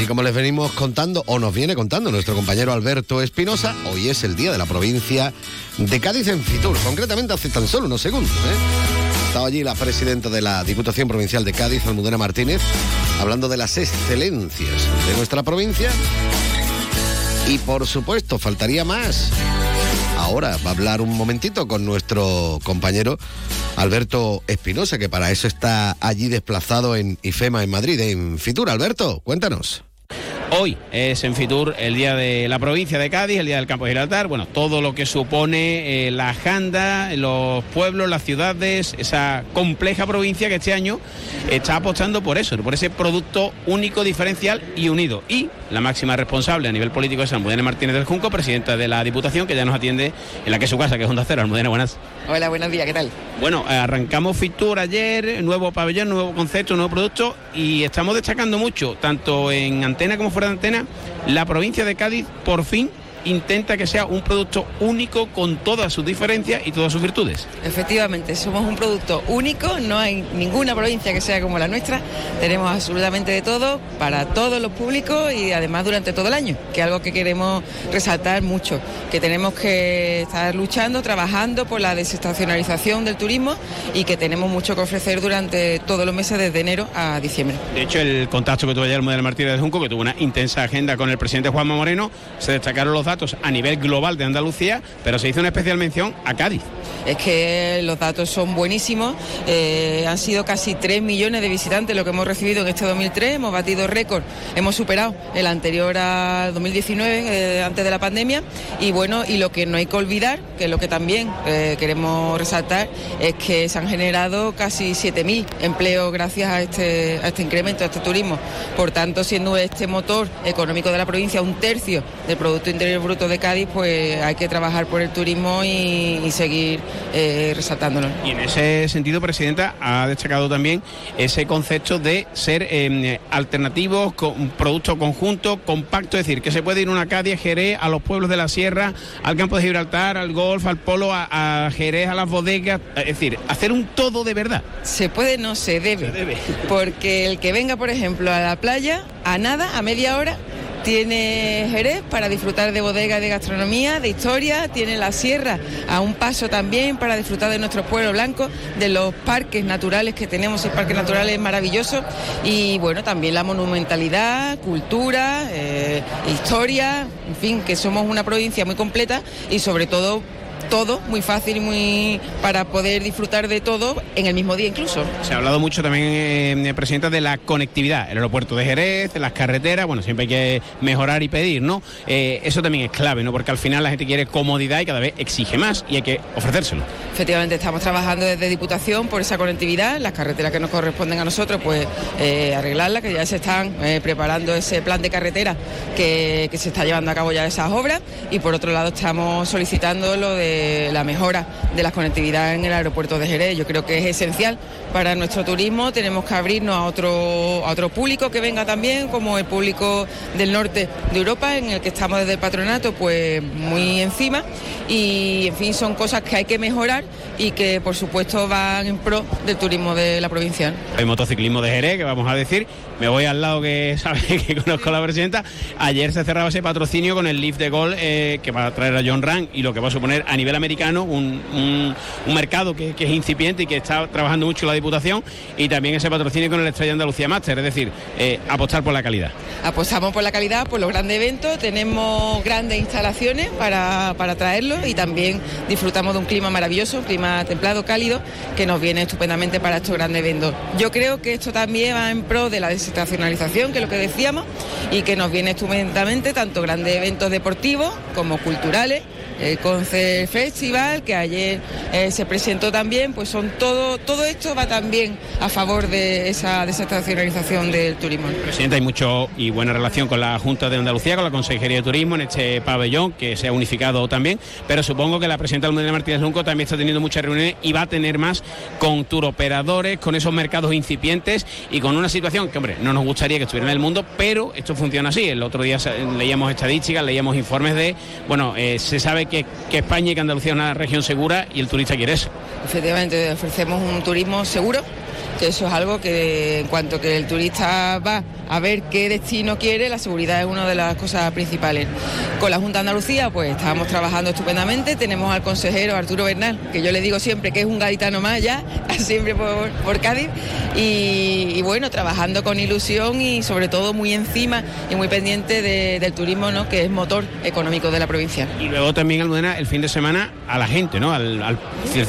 Y como les venimos contando, o nos viene contando nuestro compañero Alberto Espinosa, hoy es el día de la provincia de Cádiz en Fitur, concretamente hace tan solo unos segundos. ¿eh? Estaba allí la presidenta de la Diputación Provincial de Cádiz, Almudena Martínez, hablando de las excelencias de nuestra provincia. Y por supuesto, faltaría más. Ahora va a hablar un momentito con nuestro compañero Alberto Espinosa, que para eso está allí desplazado en IFEMA en Madrid, en Fitur. Alberto, cuéntanos. Hoy es en Fitur el día de la provincia de Cádiz, el día del campo de Gibraltar, bueno, todo lo que supone eh, la Janda, los pueblos, las ciudades, esa compleja provincia que este año está apostando por eso, por ese producto único, diferencial y unido. Y la máxima responsable a nivel político es Almudena Martínez del Junco, presidenta de la Diputación, que ya nos atiende en la que es su casa, que es Onda Cero. Almudena, buenas. Hola, buenos días, ¿qué tal? Bueno, arrancamos Fitur ayer, nuevo pabellón, nuevo concepto, nuevo producto y estamos destacando mucho, tanto en antena como fuera de antena, la provincia de Cádiz por fin intenta que sea un producto único con todas sus diferencias y todas sus virtudes. Efectivamente, somos un producto único, no hay ninguna provincia que sea como la nuestra, tenemos absolutamente de todo para todos los públicos y además durante todo el año, que es algo que queremos resaltar mucho, que tenemos que estar luchando, trabajando por la desestacionalización del turismo y que tenemos mucho que ofrecer durante todos los meses desde enero a diciembre. De hecho, el contacto que tuvo ayer el modelo Martínez de Junco, que tuvo una intensa agenda con el presidente Juanma Moreno, se destacaron los datos a nivel global de Andalucía, pero se hizo una especial mención a Cádiz. Es que los datos son buenísimos, eh, han sido casi 3 millones de visitantes lo que hemos recibido en este 2003, hemos batido récord, hemos superado el anterior a 2019, eh, antes de la pandemia, y bueno, y lo que no hay que olvidar, que es lo que también eh, queremos resaltar, es que se han generado casi 7.000 empleos gracias a este, a este incremento, a este turismo. Por tanto, siendo este motor económico de la provincia un tercio del Producto Interior Bruto de Cádiz, pues hay que trabajar por el turismo y, y seguir eh, resaltándolo. Y en ese sentido, Presidenta, ha destacado también ese concepto de ser eh, alternativos, con producto conjunto, compacto, es decir, que se puede ir una Cádiz, Jerez, a los pueblos de la sierra, al campo de Gibraltar, al golf, al polo, a, a Jerez, a las bodegas, es decir, hacer un todo de verdad. Se puede, no se debe. Porque el que venga, por ejemplo, a la playa, a nada, a media hora, tiene Jerez para disfrutar de bodega, de gastronomía, de historia, tiene la sierra a un paso también para disfrutar de nuestro pueblo blanco, de los parques naturales que tenemos, el parques naturales maravillosos y bueno, también la monumentalidad, cultura, eh, historia, en fin, que somos una provincia muy completa y sobre todo todo muy fácil y muy para poder disfrutar de todo en el mismo día incluso. Se ha hablado mucho también, eh, Presidenta, de la conectividad, el aeropuerto de Jerez, de las carreteras, bueno, siempre hay que mejorar y pedir, ¿no? Eh, eso también es clave, ¿no? Porque al final la gente quiere comodidad y cada vez exige más y hay que ofrecérselo. Efectivamente, estamos trabajando desde Diputación por esa conectividad, las carreteras que nos corresponden a nosotros, pues eh, arreglarlas, que ya se están eh, preparando ese plan de carretera que, que se está llevando a cabo ya esas obras y por otro lado estamos solicitando lo de la mejora de la conectividad en el aeropuerto de Jerez. Yo creo que es esencial para nuestro turismo. Tenemos que abrirnos a otro, a otro público que venga también, como el público del norte de Europa, en el que estamos desde el patronato pues muy encima. Y en fin, son cosas que hay que mejorar y que por supuesto van en pro del turismo de la provincia. El motociclismo de Jerez, que vamos a decir, me voy al lado que [LAUGHS] sabe que conozco a la presidenta. Ayer se cerraba ese patrocinio con el Lift de Gol eh, que va a traer a John Rand y lo que va a suponer a nivel americano un, un, mercado que, que, es incipiente y que está trabajando mucho la Diputación y también ese patrocinio con el Estrella Andalucía Master, es decir, eh, apostar por la calidad. Apostamos por la calidad, por los grandes eventos, tenemos grandes instalaciones para, para traerlos y también disfrutamos de un clima maravilloso, un clima templado, cálido, que nos viene estupendamente para estos grandes eventos. Yo creo que esto también va en pro de la desestacionalización, que es lo que decíamos, y que nos viene estupendamente tanto grandes eventos deportivos como culturales el Concert Festival, que ayer eh, se presentó también, pues son todo, todo esto va también a favor de esa desestacionalización del turismo. Presidenta, hay mucho y buena relación con la Junta de Andalucía, con la Consejería de Turismo en este pabellón, que se ha unificado también, pero supongo que la presidenta Almudena Martínez Lunco también está teniendo muchas reuniones y va a tener más con turoperadores, con esos mercados incipientes y con una situación que, hombre, no nos gustaría que estuviera en el mundo, pero esto funciona así. El otro día leíamos estadísticas, leíamos informes de, bueno, eh, se sabe que, España y que Andalucía es una región segura y el turista quiere eso. Efectivamente, ofrecemos un turismo seguro, que eso es algo que en cuanto que el turista va a ver qué destino quiere, la seguridad es una de las cosas principales. Con la Junta Andalucía, pues estábamos trabajando estupendamente, tenemos al consejero Arturo Bernal, que yo le digo siempre que es un gaditano más ya, [LAUGHS] siempre por, por Cádiz, y, bueno, trabajando con ilusión y sobre todo muy encima y muy pendiente de, del turismo, ¿no? que es motor económico de la provincia. Y luego también, Almudena, el fin de semana a la gente, ¿no? al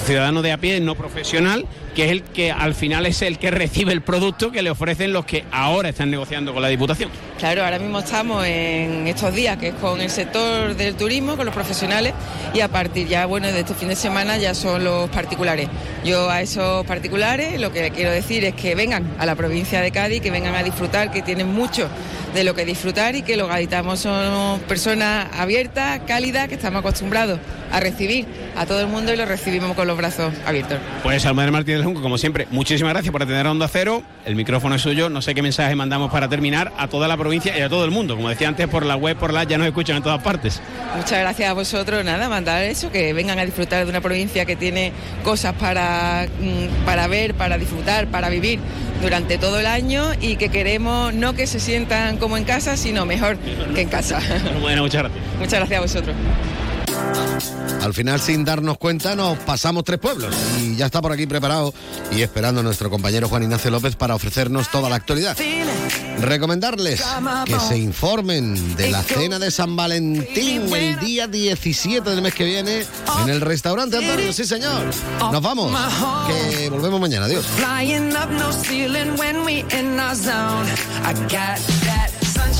ciudadano de a pie, no profesional, que es el que al final es el que recibe el producto que le ofrecen los que ahora están negociando con la Diputación. Claro, ahora mismo estamos en estos días, que es con el sector del turismo, con los profesionales, y a partir ya, bueno, de este fin de semana ya son los particulares. Yo a esos particulares lo que quiero decir es que vengan a la provincia de Cádiz, que vengan a disfrutar, que tienen mucho de lo que disfrutar y que los gaditanos son personas abiertas, cálidas, que estamos acostumbrados a recibir a todo el mundo y lo recibimos con los brazos abiertos. Pues Almadre Martínez Junco, como siempre, muchísimas gracias por atender a Onda Cero. El micrófono es suyo. No sé qué mensaje mandamos para terminar a toda la provincia y a todo el mundo. Como decía antes, por la web, por la ya nos escuchan en todas partes. Muchas gracias a vosotros. Nada, mandar eso, que vengan a disfrutar de una provincia que tiene cosas para, mm, para ver, para disfrutar, para vivir durante todo el año y que queremos no que se sientan como en casa, sino mejor que en casa. Bueno, muchas gracias. Muchas gracias a vosotros. Al final, sin darnos cuenta, nos pasamos tres pueblos y ya está por aquí preparado y esperando nuestro compañero Juan Ignacio López para ofrecernos toda la actualidad. Recomendarles que se informen de la cena de San Valentín el día 17 del mes que viene en el restaurante Antonio. Sí, señor. Nos vamos. Que volvemos mañana. Adiós.